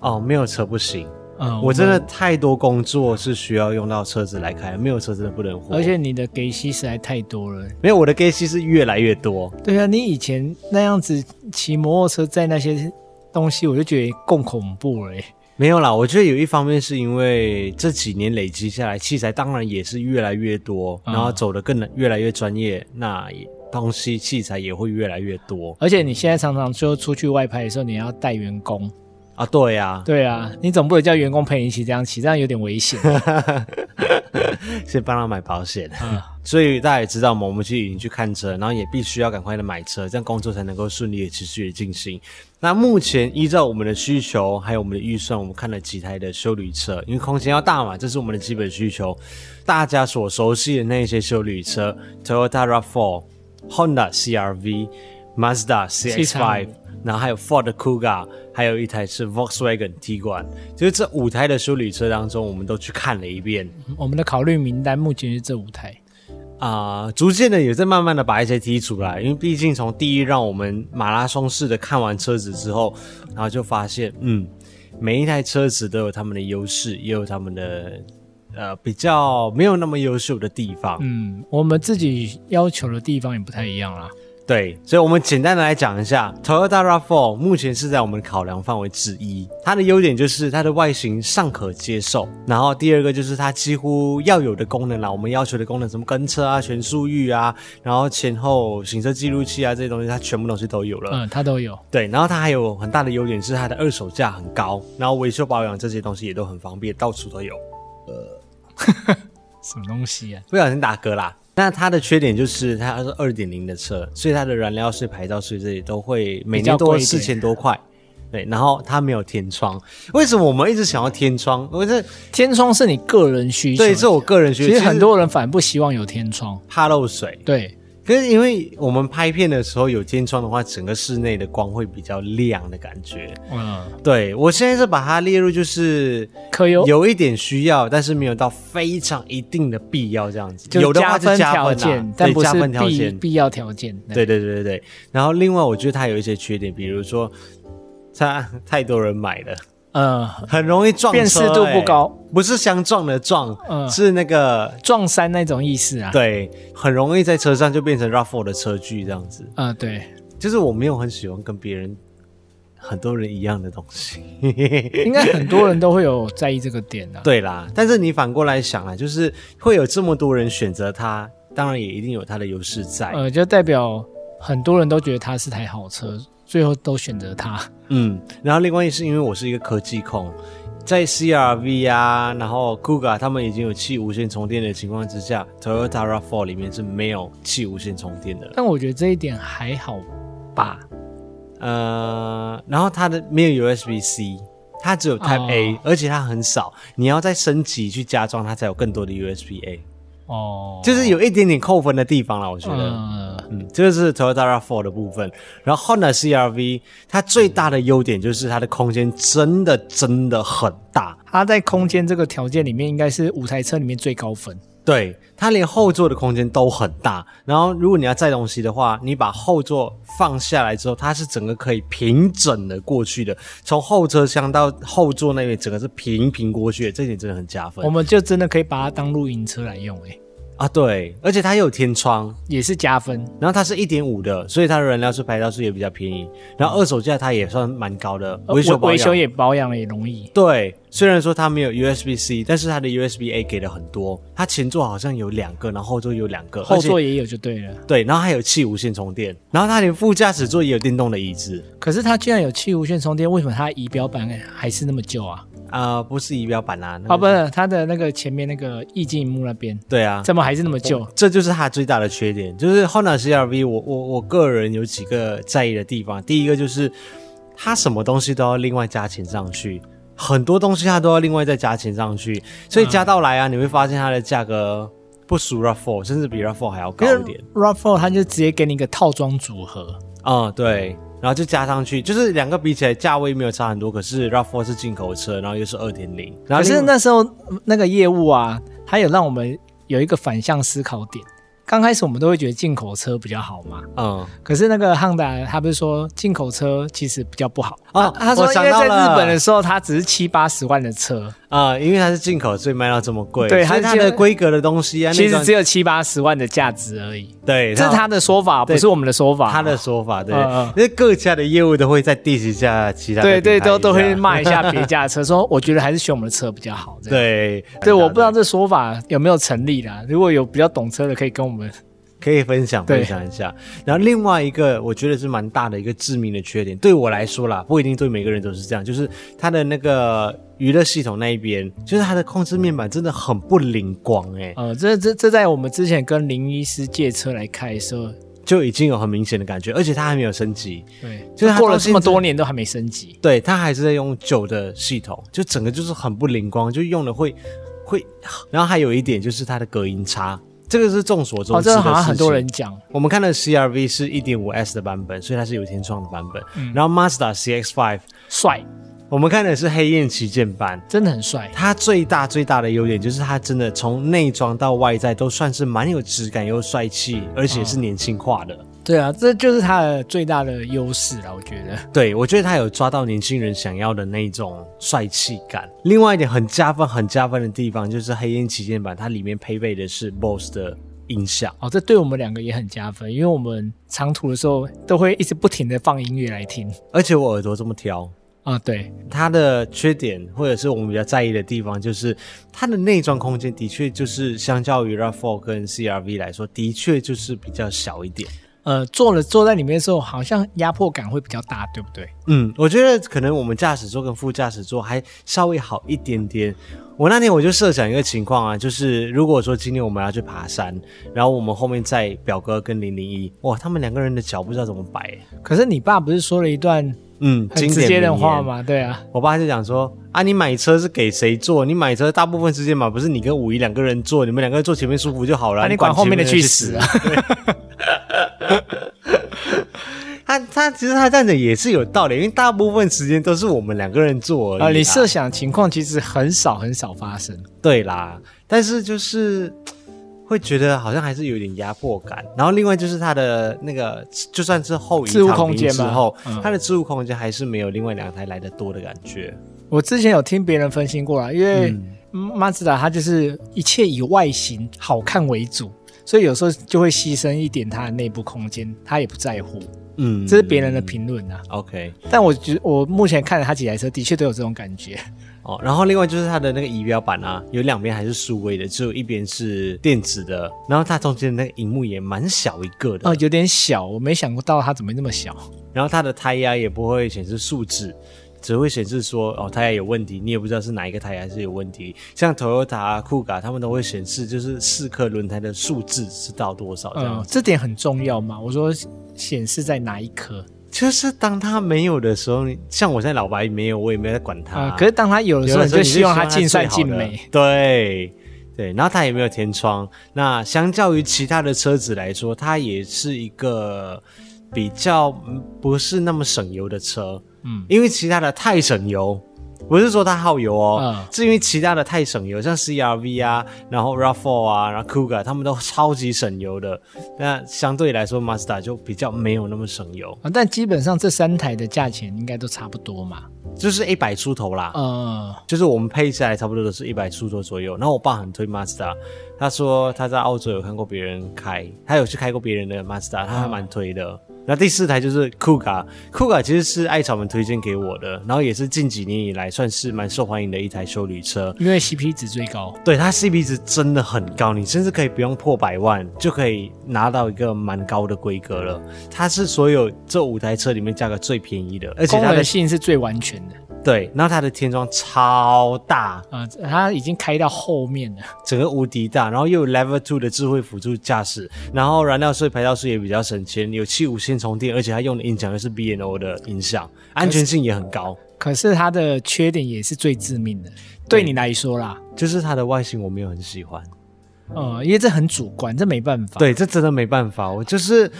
哦，没有车不行。嗯，我真的太多工作是需要用到车子来开，没有车真的不能活。而且你的给息实在太多了。没有，我的给息是越来越多。对啊，你以前那样子骑摩托车在那些。东西我就觉得更恐怖了。没有啦，我觉得有一方面是因为这几年累积下来，器材当然也是越来越多，嗯、然后走的更越来越专业，那东西器材也会越来越多。而且你现在常常就出去外拍的时候，你要带员工啊？对呀、啊，对啊，你总不能叫员工陪你一起这样骑，这样有点危险。<laughs> 先帮他买保险。嗯所以大家也知道嘛，我们去已经去看车，然后也必须要赶快的买车，这样工作才能够顺利的持续的进行。那目前依照我们的需求还有我们的预算，我们看了几台的修旅车，因为空间要大嘛，这是我们的基本需求。大家所熟悉的那些修旅车，Toyota RAV4、Honda CR-V、Mazda CX-5，然后还有 Ford Kuga，还有一台是 Volkswagen Tiguan，就是这五台的修理车当中，我们都去看了一遍。我们的考虑名单目前是这五台。啊、呃，逐渐的也在慢慢的把一些剔出来，因为毕竟从第一让我们马拉松式的看完车子之后，然后就发现，嗯，每一台车子都有他们的优势，也有他们的呃比较没有那么优秀的地方。嗯，我们自己要求的地方也不太一样啦。对，所以我们简单的来讲一下，Toyota RAV4 目前是在我们的考量范围之一。它的优点就是它的外形尚可接受，然后第二个就是它几乎要有的功能啦，我们要求的功能，什么跟车啊、全速域啊，然后前后行车记录器啊这些东西，它全部东西都有了。嗯，它都有。对，然后它还有很大的优点是它的二手价很高，然后维修保养这些东西也都很方便，到处都有。呃，<laughs> 什么东西啊？不小心打嗝啦。那它的缺点就是它是二点零的车，所以它的燃料税、牌照税这些都会每年多四千多块。对，然后它没有天窗。为什么我们一直想要天窗？因为这天窗是你个人需求，对，是我个人需求。其实很多人反而不希望有天窗，怕漏水。对。可是因为我们拍片的时候有天窗的话，整个室内的光会比较亮的感觉。嗯，对，我现在是把它列入就是可有有一点需要，但是没有到非常一定的必要这样子。有的话就加分条件，但不是必必要条件。对对对对对。然后另外我觉得它有一些缺点，比如说它太多人买了。嗯，很容易撞辨识度不高，不是相撞的撞，嗯，是那个撞衫那种意思啊。对，很容易在车上就变成 RAV4 的车距这样子。啊，对，就是我没有很喜欢跟别人很多人一样的东西。<laughs> 应该很多人都会有在意这个点的，啊。对啦，但是你反过来想啊，就是会有这么多人选择它，当然也一定有它的优势在。呃，就代表很多人都觉得它是台好车。最后都选择它，嗯，然后另外一是因为我是一个科技控，在 CRV 啊，然后 Kuga 他们已经有气无线充电的情况之下，Toyota RAV4 里面是没有气无线充电的。但我觉得这一点还好吧，呃，然后它的没有 USB-C，它只有 Type A，哦，而且它很少，你要再升级去加装它才有更多的 USB-A。哦，就是有一点点扣分的地方了，我觉得。嗯，嗯，这个是 Toyota RAV4 的部分。然后 Honda CRV 它最大的优点就是它的空间真的真的很大。它在空间这个条件里面，应该是五台车里面最高分。对，它连后座的空间都很大。然后如果你要载东西的话，你把后座放下来之后，它是整个可以平整的过去的。从后车厢到后座那边，整个是平平过去的，这点真的很加分。我们就真的可以把它当露营车来用，欸，啊，对，而且它又有天窗，也是加分。然后它是一点五的，所以它的燃料是、牌照是也比较便宜。然后二手价它也算蛮高的，维修维修也保养也容易。对，虽然说它没有 USB C，但是它的 USB A 给了很多。它前座好像有两个，然后后座有两个，后座也有就对了。对，然后还有气无线充电，然后它连副驾驶座也有电动的椅子。可是它既然有气无线充电，为什么它仪表板还是那么旧啊？啊、呃，不是仪表板啊，哦，不是，它的那个前面那个液晶萤幕那边，对啊，怎么还是那么旧？这就是它最大的缺点。就是 Honda CR-V，我我我个人有几个在意的地方。第一个就是它什么东西都要另外加钱上去，很多东西它都要另外再加钱上去，所以加到来啊，嗯、你会发现它的价格不输 RAV4，甚至比 RAV4 还要高一点。RAV4 它就直接给你一个套装组合，嗯，对。然后就加上去，就是两个比起来价位没有差很多，可是 RAV4 是进口车，然后又是二点零。可是那时候那个业务啊，它有让我们有一个反向思考点。刚开始我们都会觉得进口车比较好嘛，嗯，可是那个汉达他不是说进口车其实比较不好啊？他说因为在日本的时候，他只是七八十万的车啊，因为它是进口，所以卖到这么贵。对，它它的规格的东西啊，其实只有七八十万的价值而已。对，这是他的说法，不是我们的说法。他的说法，对，因为各家的业务都会在 diss 一下其他，对对，都都会骂一下别家的车，<laughs> 说我觉得还是选我们的车比较好。对对，我不知道这说法有没有成立啦。如果有比较懂车的，可以跟我们。可以分享分享一下，然后另外一个我觉得是蛮大的一个致命的缺点，对我来说啦，不一定对每个人都是这样，就是它的那个娱乐系统那一边，就是它的控制面板真的很不灵光哎、欸。呃，这这这在我们之前跟林医师借车来开的时候，就已经有很明显的感觉，而且它还没有升级，对，就是过了这么多年都还没升级，对，它还是在用旧的系统，就整个就是很不灵光，就用的会会，然后还有一点就是它的隔音差。这个是众所周知的。哦，这好像很多人讲。我们看的 CRV 是 1.5S 的版本，所以它是有天窗的版本。嗯、然后 Mazda CX-5 帅，我们看的是黑焰旗舰版，真的很帅。它最大最大的优点就是它真的从内装到外在都算是蛮有质感又帅气，而且是年轻化的。哦对啊，这就是它的最大的优势了，我觉得。对，我觉得它有抓到年轻人想要的那种帅气感。另外一点很加分、很加分的地方，就是黑鹰旗舰版，它里面配备的是 BOSE 的音响。哦，这对我们两个也很加分，因为我们长途的时候都会一直不停的放音乐来听。而且我耳朵这么挑啊，对它的缺点或者是我们比较在意的地方，就是它的内装空间的确就是相较于 RAV4 跟 CRV 来说，的确就是比较小一点。呃，坐了坐在里面的时候，好像压迫感会比较大，对不对？嗯，我觉得可能我们驾驶座跟副驾驶座还稍微好一点点。我那天我就设想一个情况啊，就是如果说今天我们要去爬山，然后我们后面载表哥跟零零一，哇，他们两个人的脚不知道怎么摆。可是你爸不是说了一段嗯很直接的话嘛？对啊，我爸就讲说啊，你买车是给谁坐？你买车大部分时间嘛，不是你跟五一两个人坐，你们两个人坐前面舒服就好了，啊、你管后面的去死啊！<laughs> 他他其实他这样子也是有道理，因为大部分时间都是我们两个人坐啊。你设想情况其实很少很少发生，对啦。但是就是会觉得好像还是有点压迫感。然后另外就是它的那个，就算是后置物空间之后，它的置物空间还是没有另外两台来的多的感觉。我之前有听别人分析过啦，因为马自达它就是一切以外形好看为主。所以有时候就会牺牲一点它的内部空间，他也不在乎。嗯，这是别人的评论啊。OK，但我觉得我目前看了他几台车，的确都有这种感觉。哦，然后另外就是它的那个仪表板啊，有两边还是数位的，只有一边是电子的。然后它中间的那个荧幕也蛮小一个的。哦，有点小，我没想到它怎么那么小。然后它的胎压也不会显示数字。只会显示说哦，胎压有问题，你也不知道是哪一个胎压是有问题。像 Toyota、Kuga 他们都会显示，就是四颗轮胎的数字是到多少这样。嗯，这点很重要嘛？我说显示在哪一颗？就是当它没有的时候，像我现在老白没有，我也没有在管它。嗯，可是当它有的时候，你就希望它尽善尽美。对对，然后它也没有天窗。那相较于其他的车子来说，它也是一个比较不是那么省油的车。嗯，因为其他的太省油，不是说它耗油哦，嗯，是因为其他的太省油，像 CRV 啊，然后 RAV4 啊，然后 Kuga，他们都超级省油的。那相对来说，Mazda 就比较没有那么省油啊。但基本上这三台的价钱应该都差不多嘛，就是一百出头啦。嗯，就是我们配下来差不多都是一百出头左右。然后我爸很推 Mazda，他说他在澳洲有看过别人开，他有去开过别人的 Mazda，他还蛮推的。嗯那第四台就是 Kuga，Kuga 其实是艾草们推荐给我的，然后也是近几年以来算是蛮受欢迎的一台修旅车，因为 CP 值最高。对，它 CP 值真的很高，你甚至可以不用破百万就可以拿到一个蛮高的规格了。它是所有这五台车里面价格最便宜的，而且它的性是最完全的。对，然后它的天窗超大。啊，它已经开到后面了，整个无敌大，然后又有 Level Two 的智慧辅助驾驶，然后燃料税、排照税也比较省钱，有七五线充电，而且它用的音响又是 B N O 的音响，安全性也很高。可是它的缺点也是最致命的，对，对你来说啦，就是它的外形我没有很喜欢，呃，因为这很主观，这没办法，对，这真的没办法，我就是。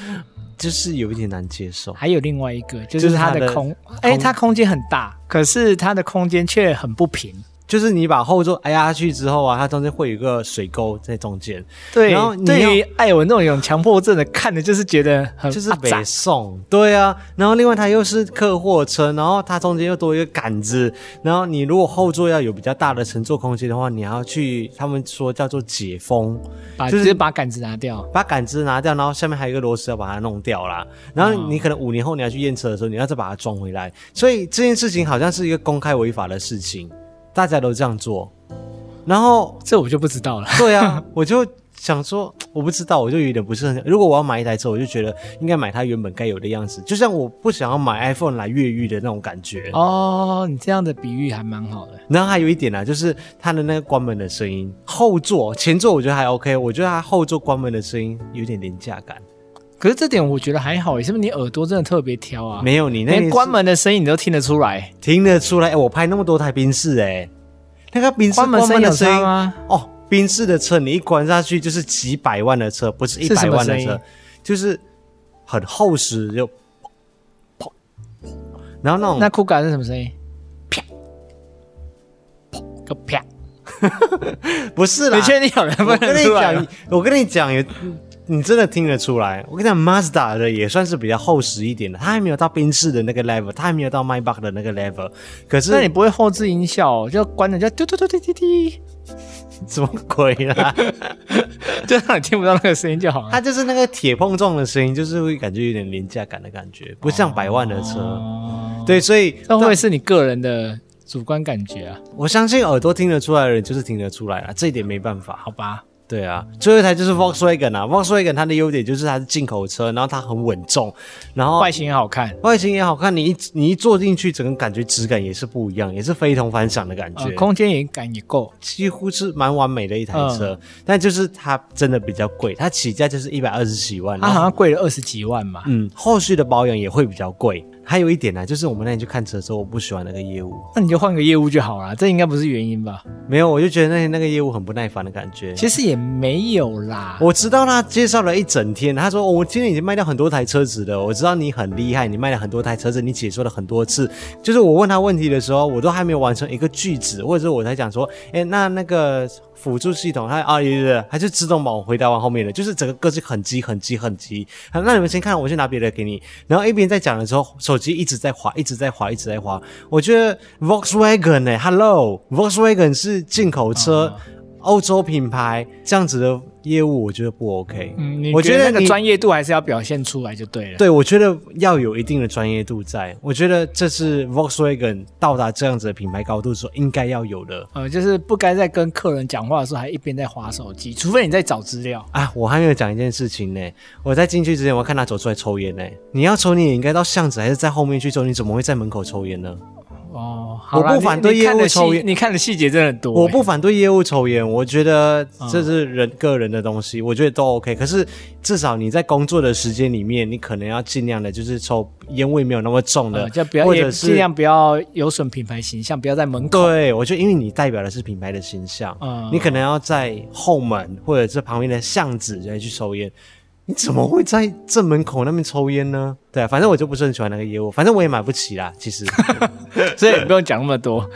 就是有一点难接受，还有另外一个，就是它的空，哎、欸，它空间很大，可是它的空间却很不平。就是你把后座压下去之后啊，它中间会有一个水沟在中间。对，然后对于艾文那种有强迫症的，看的就是觉得很就是北宋。对啊，然后另外它又是客货车，然后它中间又多一个杆子，然后你如果后座要有比较大的乘坐空间的话，你还要去他们说叫做解封，把就是把杆子拿掉，把杆子拿掉，然后下面还有一个螺丝要把它弄掉啦。然后你可能五年后你要去验车的时候，你要再把它装回来。所以这件事情好像是一个公开违法的事情。大家都这样做，然后这我就不知道了。<laughs> 对啊，我就想说，<tsk> 我不知道，我就有点不是很。如果我要买一台车，我就觉得应该买它原本该有的样子，就像我不想要买 iPhone 来越狱的那种感觉。哦，你这样的比喻还蛮好的。然后还有一点呢、啊，就是它的那个关门的声音，后座、前座我觉得还 OK，我觉得它后座关门的声音有点廉价感。可是这点我觉得还好，是不是你耳朵真的特别挑啊？没有，你那连关门的声音你都听得出来，听得出来。哎，我拍那么多台宾士，哎，那个宾士关门的声音，声音吗？哦，宾士的车你一关下去就是几百万的车，不是一百万的车，就是很厚实，就砰，然后那种那酷感是什么声音？啪，砰个啪，<laughs> 不是啦，你确定有人不能出来？我跟你讲，有。你真的听得出来？我跟你讲，Mazda 的也算是比较厚实一点的，它还没有到宾士的那个 level，它还没有到 Maybach 的那个 level。可是，那你不会后置音效，就关了就嘟嘟嘟滴滴滴。什么鬼啦？<laughs> 就让你听不到那个声音就好了。它就是那个铁碰撞的声音，就是会感觉有点廉价感的感觉，不像百万的车。哦、对，所以这会不会是你个人的主观感觉啊？我相信耳朵听得出来的人就是听得出来了，这一点没办法，好吧？对啊，最后一台就是 Volkswagen 啊，Volkswagen 它的优点就是它是进口车，然后它很稳重，然后外形也好看，外形也好看，你一你一坐进去，整个感觉质感也是不一样，也是非同凡响的感觉，呃、空间也感也够，几乎是蛮完美的一台车，嗯、但就是它真的比较贵，它起价就是一百二十几万，它好像贵了二十几万嘛，嗯，后续的保养也会比较贵。还有一点呢、啊，就是我们那天去看车的时候，我不喜欢那个业务。那你就换个业务就好了，这应该不是原因吧？没有，我就觉得那天那个业务很不耐烦的感觉。其实也没有啦，我知道他介绍了一整天，他说、哦、我今天已经卖掉很多台车子了。我知道你很厉害，你卖了很多台车子，你解说了很多次。就是我问他问题的时候，我都还没有完成一个句子，或者是我才讲说，哎，那那个。辅助系统，它啊，对对对，它就自动帮我回答完后面的，就是整个歌是很急很急很急。好，那你们先看，我去拿别的给你。然后一边在讲的时候，手机一直在滑，一直在滑，一直在滑。我觉得 Volkswagen 呢、欸，Hello，Volkswagen 是进口车，欧、uh, 洲品牌，这样子的。业务我觉得不 OK，嗯，我觉得那个专业度还是要表现出来就对了。对，我觉得要有一定的专业度在。我觉得这是 Volkswagen 到达这样子的品牌高度时候应该要有的。呃，就是不该在跟客人讲话的时候还一边在划手机，除非你在找资料啊。我还没有讲一件事情呢。我在进去之前，我要看他走出来抽烟呢。你要抽，你也应该到巷子还是在后面去抽？你怎么会在门口抽烟呢？哦，我不反对业务抽烟，你看的细节真的很多。我不反对业务抽烟，我觉得这是人个人的东西，我觉得都 OK。可是至少你在工作的时间里面，你可能要尽量的，就是抽烟味没有那么重的，就不要，或者是尽量不要有损品牌形象，不要在门口。对，我觉得因为你代表的是品牌的形象，嗯，你可能要在后门或者是旁边的巷子来去抽烟。你怎么会在正门口那边抽烟呢？对啊，反正我就不是很喜欢那个业务，反正我也买不起啦，其实，<laughs> 所以不用讲那么多。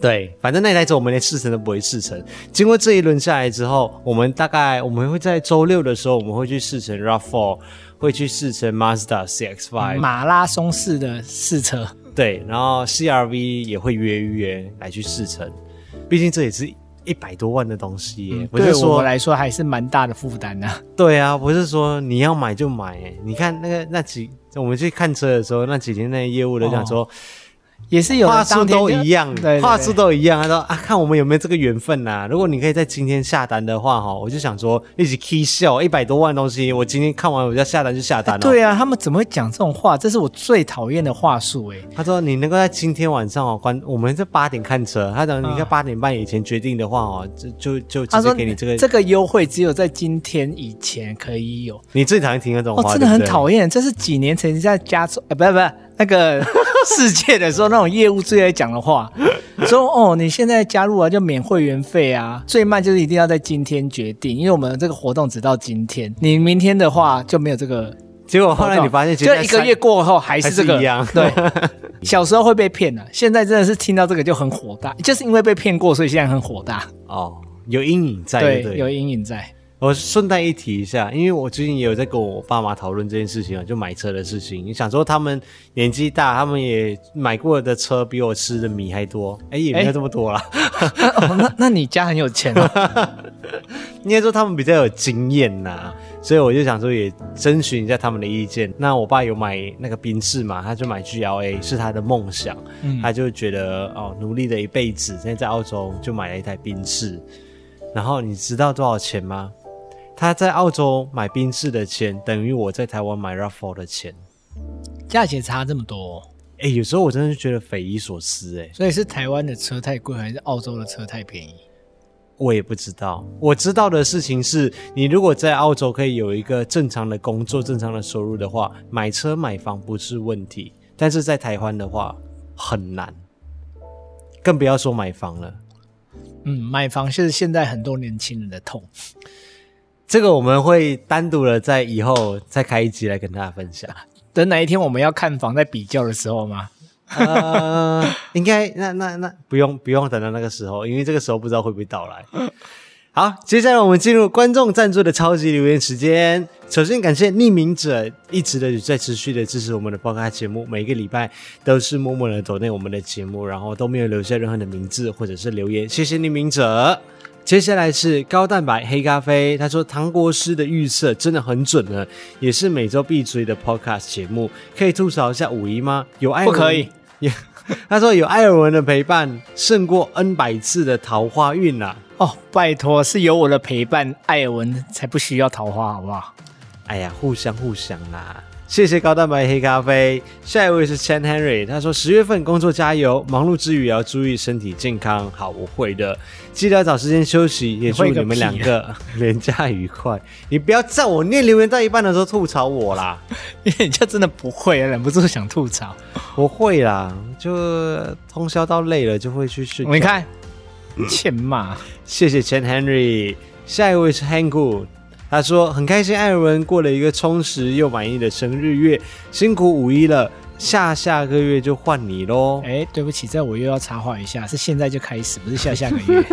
对，反正那台车我们连试乘都不会试乘。经过这一轮下来之后，我们大概我们会在周六的时候，我们会去试乘 RAV4，会去试乘 Mazda CX-5，马拉松式的试车。对，然后 CRV 也会约一约来去试乘，毕竟这也是。一百多万的东西耶，对我来说还是蛮大的负担呐。<laughs> 对啊，不是说你要买就买，你看那个那几，我们去看车的时候，那几天那业务都讲说。哦也是有话术都一样，对，话术都一样。他说啊，看我们有没有这个缘分呐、啊？如果你可以在今天下单的话，哈，我就想说一起 K 笑一百多万东西，我今天看完我就要下单就下单了。对啊，他们怎么会讲这种话？这是我最讨厌的话术哎。他说你能够在今天晚上哦，关我们这八点看车，他讲你在八点半以前决定的话哦，就就就直接给你这个这个优惠，只有在今天以前可以有。你最讨厌听这种话，哦，真的很讨厌。这是几年前在加州，哎，不是不是。那个 <laughs> 世界的时候，那种业务最爱讲的话，<laughs> 说哦，你现在加入啊，就免会员费啊，最慢就是一定要在今天决定，因为我们这个活动只到今天，你明天的话就没有这个。结果后来你发现，就一个月过后还是这个一样。对，小时候会被骗了，现在真的是听到这个就很火大，就是因为被骗过，所以现在很火大。哦，有阴影在对，对，有阴影在。我顺带一提一下，因为我最近也有在跟我爸妈讨论这件事情啊，就买车的事情。你想说他们年纪大，他们也买过的车比我吃的米还多，哎，也没有这么多啦。<laughs> 哦，那那你家很有钱啊？<laughs> 应该说他们比较有经验呐，所以我就想说也征询一下他们的意见。那我爸有买那个宾士嘛，他就买 GLA 是他的梦想，嗯，他就觉得哦，努力了一辈子，现在在澳洲就买了一台宾士。然后你知道多少钱吗？他在澳洲买宾士的钱，等于我在台湾买 Raffle 的钱，价钱差这么多。哎，有时候我真的觉得匪夷所思。哎，所以是台湾的车太贵，还是澳洲的车太便宜？我也不知道。我知道的事情是，你如果在澳洲可以有一个正常的工作、正常的收入的话，买车买房不是问题。但是在台湾的话很难，更不要说买房了。嗯，买房是现在很多年轻人的痛。这个我们会单独的在以后再开一集来跟大家分享。等哪一天我们要看房在比较的时候吗？呃，应该那那那不用不用等到那个时候，因为这个时候不知道会不会到来。好，接下来我们进入观众赞助的超级留言时间。首先感谢匿名者一直的在持续的支持我们的 Podcast 节目，每一个礼拜都是默默的走内我们的节目，然后都没有留下任何的名字或者是留言，谢谢匿名者。接下来是高蛋白黑咖啡，他说唐国师的预测真的很准呢，也是每周必追的 podcast 节目，可以吐槽一下五一吗？有艾尔文不可以？也 <laughs> 他说有艾尔文的陪伴胜过 N 百次的桃花运呐、啊。哦，拜托，是有我的陪伴，艾尔文才不需要桃花，好不好？哎呀，互相互相啦。谢谢高蛋白黑咖啡。下一位是 Chan Henry，他说十月份工作加油，忙碌之余也要注意身体健康。好，我会的，记得要找时间休息。也祝你们两个连假 <laughs> 愉快。你不要在我念留言到一半的时候吐槽我啦，<laughs> 因为人家真的不会，忍不住想吐槽。我会啦，就通宵到累了就会去睡。你看，欠骂。谢谢 Chan Henry。下一位是 Hangu。他说很开心，艾尔文过了一个充实又满意的生日月，辛苦五一了，下下个月就换你喽。哎，对不起，这我又要插话一下，是现在就开始，不是下下个月。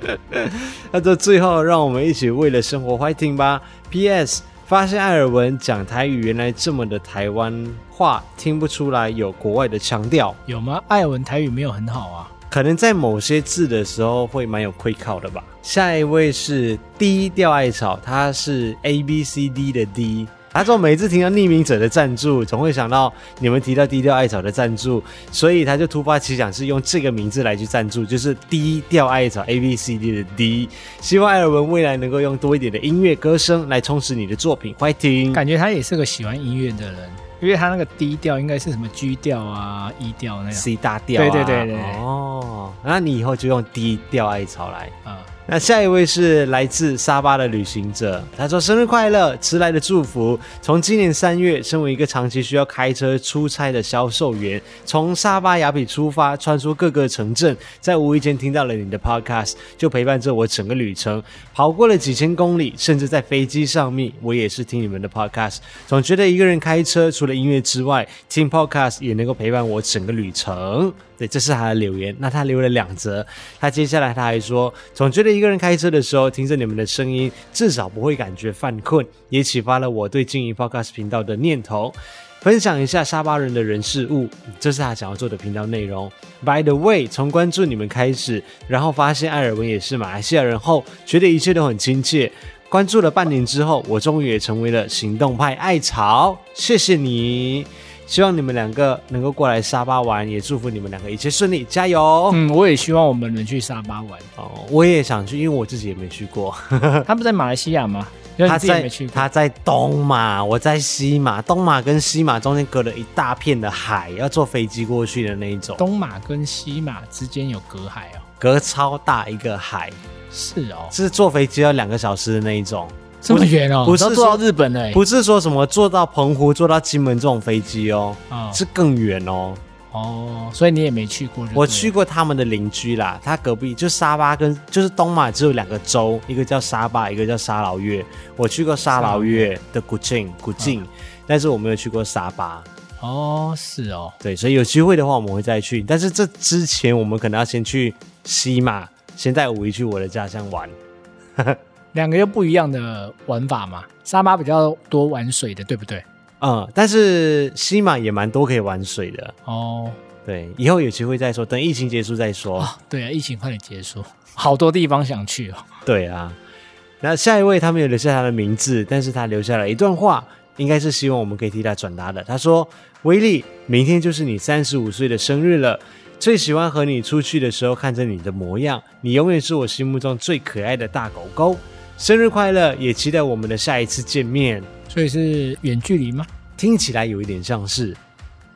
<laughs> 那这最后让我们一起为了生活 fighting 吧。P.S. 发现艾尔文讲台语原来这么的台湾话，听不出来有国外的腔调，有吗？艾尔文台语没有很好啊。可能在某些字的时候会蛮有亏靠的吧。下一位是低调艾草，他是 A B C D 的 D。他说每次听到匿名者的赞助，总会想到你们提到低调艾草的赞助，所以他就突发奇想是用这个名字来去赞助，就是低调艾草 A B C D 的 D。希望艾尔文未来能够用多一点的音乐歌声来充实你的作品。欢迎，感觉他也是个喜欢音乐的人。因为他那个低调应该是什么 G 调啊、E 调那样，C 大调、啊。对对对对。哦，那你以后就用低调艾草来啊。嗯那下一位是来自沙巴的旅行者，他说生日快乐，迟来的祝福。从今年三月，身为一个长期需要开车出差的销售员，从沙巴雅比出发，穿梭各个城镇，在无意间听到了你的 podcast，就陪伴着我整个旅程，跑过了几千公里，甚至在飞机上面，我也是听你们的 podcast，总觉得一个人开车，除了音乐之外，听 podcast 也能够陪伴我整个旅程。对，这是他的留言。那他留了两则，他接下来他还说，总觉得一个人开车的时候，听着你们的声音，至少不会感觉犯困，也启发了我对经营 Podcast 频道的念头。分享一下沙巴人的人事物，这是他想要做的频道内容。By the way，从关注你们开始，然后发现艾尔文也是马来西亚人后，觉得一切都很亲切。关注了半年之后，我终于也成为了行动派艾草。谢谢你。希望你们两个能够过来沙巴玩，也祝福你们两个一切顺利，加油！嗯，我也希望我们能去沙巴玩哦。我也想去，因为我自己也没去过。<laughs> 他不在马来西亚吗？他在他在东马，我在西马。东马跟西马中间隔了一大片的海，要坐飞机过去的那一种。东马跟西马之间有隔海哦，隔超大一个海。是哦，是坐飞机要两个小时的那一种。这么远哦，不是坐到日本的，不是说什么坐到澎湖、坐到金门这种飞机哦，哦，是更远哦。哦，所以你也没去过？我去过他们的邻居啦，他隔壁就沙巴跟就是东马只有两个州，一个叫沙巴，一个叫沙劳越。我去过沙劳越的古晋，古晋，但是我没有去过沙巴。哦，是哦，对，所以有机会的话我们会再去，但是这之前我们可能要先去西马，先带五一去我的家乡玩。两个又不一样的玩法嘛，沙巴比较多玩水的，对不对？嗯，但是西马也蛮多可以玩水的哦。对，以后有机会再说，等疫情结束再说。哦、对啊，疫情快点结束，<laughs> 好多地方想去哦。对啊，那下一位他没有留下他的名字，但是他留下了一段话，应该是希望我们可以替他转达的。他说：“威力，明天就是你三十五岁的生日了。”最喜欢和你出去的时候看着你的模样，你永远是我心目中最可爱的大狗狗。生日快乐，也期待我们的下一次见面。所以是远距离吗？听起来有一点像是，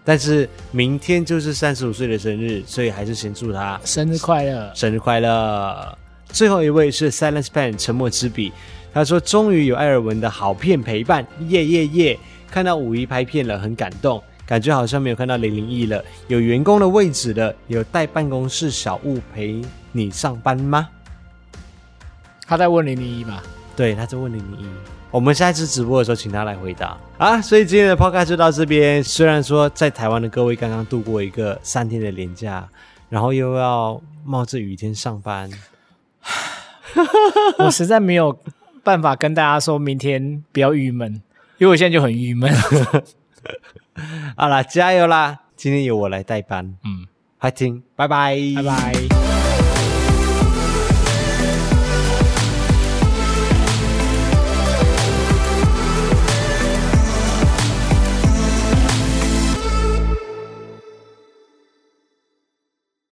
但是明天就是三十五岁的生日，所以还是先祝他生日快乐，生日快乐。最后一位是 Silence Pen 沉默之笔，他说终于有艾尔文的好片陪伴，耶耶耶！看到五一拍片了，很感动。感觉好像没有看到零零一了，有员工的位置了，有带办公室小物陪你上班吗？他在问零零一吧？对，他在问零零一。我们下一次直播的时候，请他来回答啊。所以今天的 podcast 就到这边。虽然说在台湾的各位刚刚度过一个三天的连假，然后又要冒着雨天上班，<laughs> 我实在没有办法跟大家说明天不要郁闷，因为我现在就很郁闷。<laughs> 好啦，加油啦！今天由我来代班，嗯，fighting，拜拜，拜拜。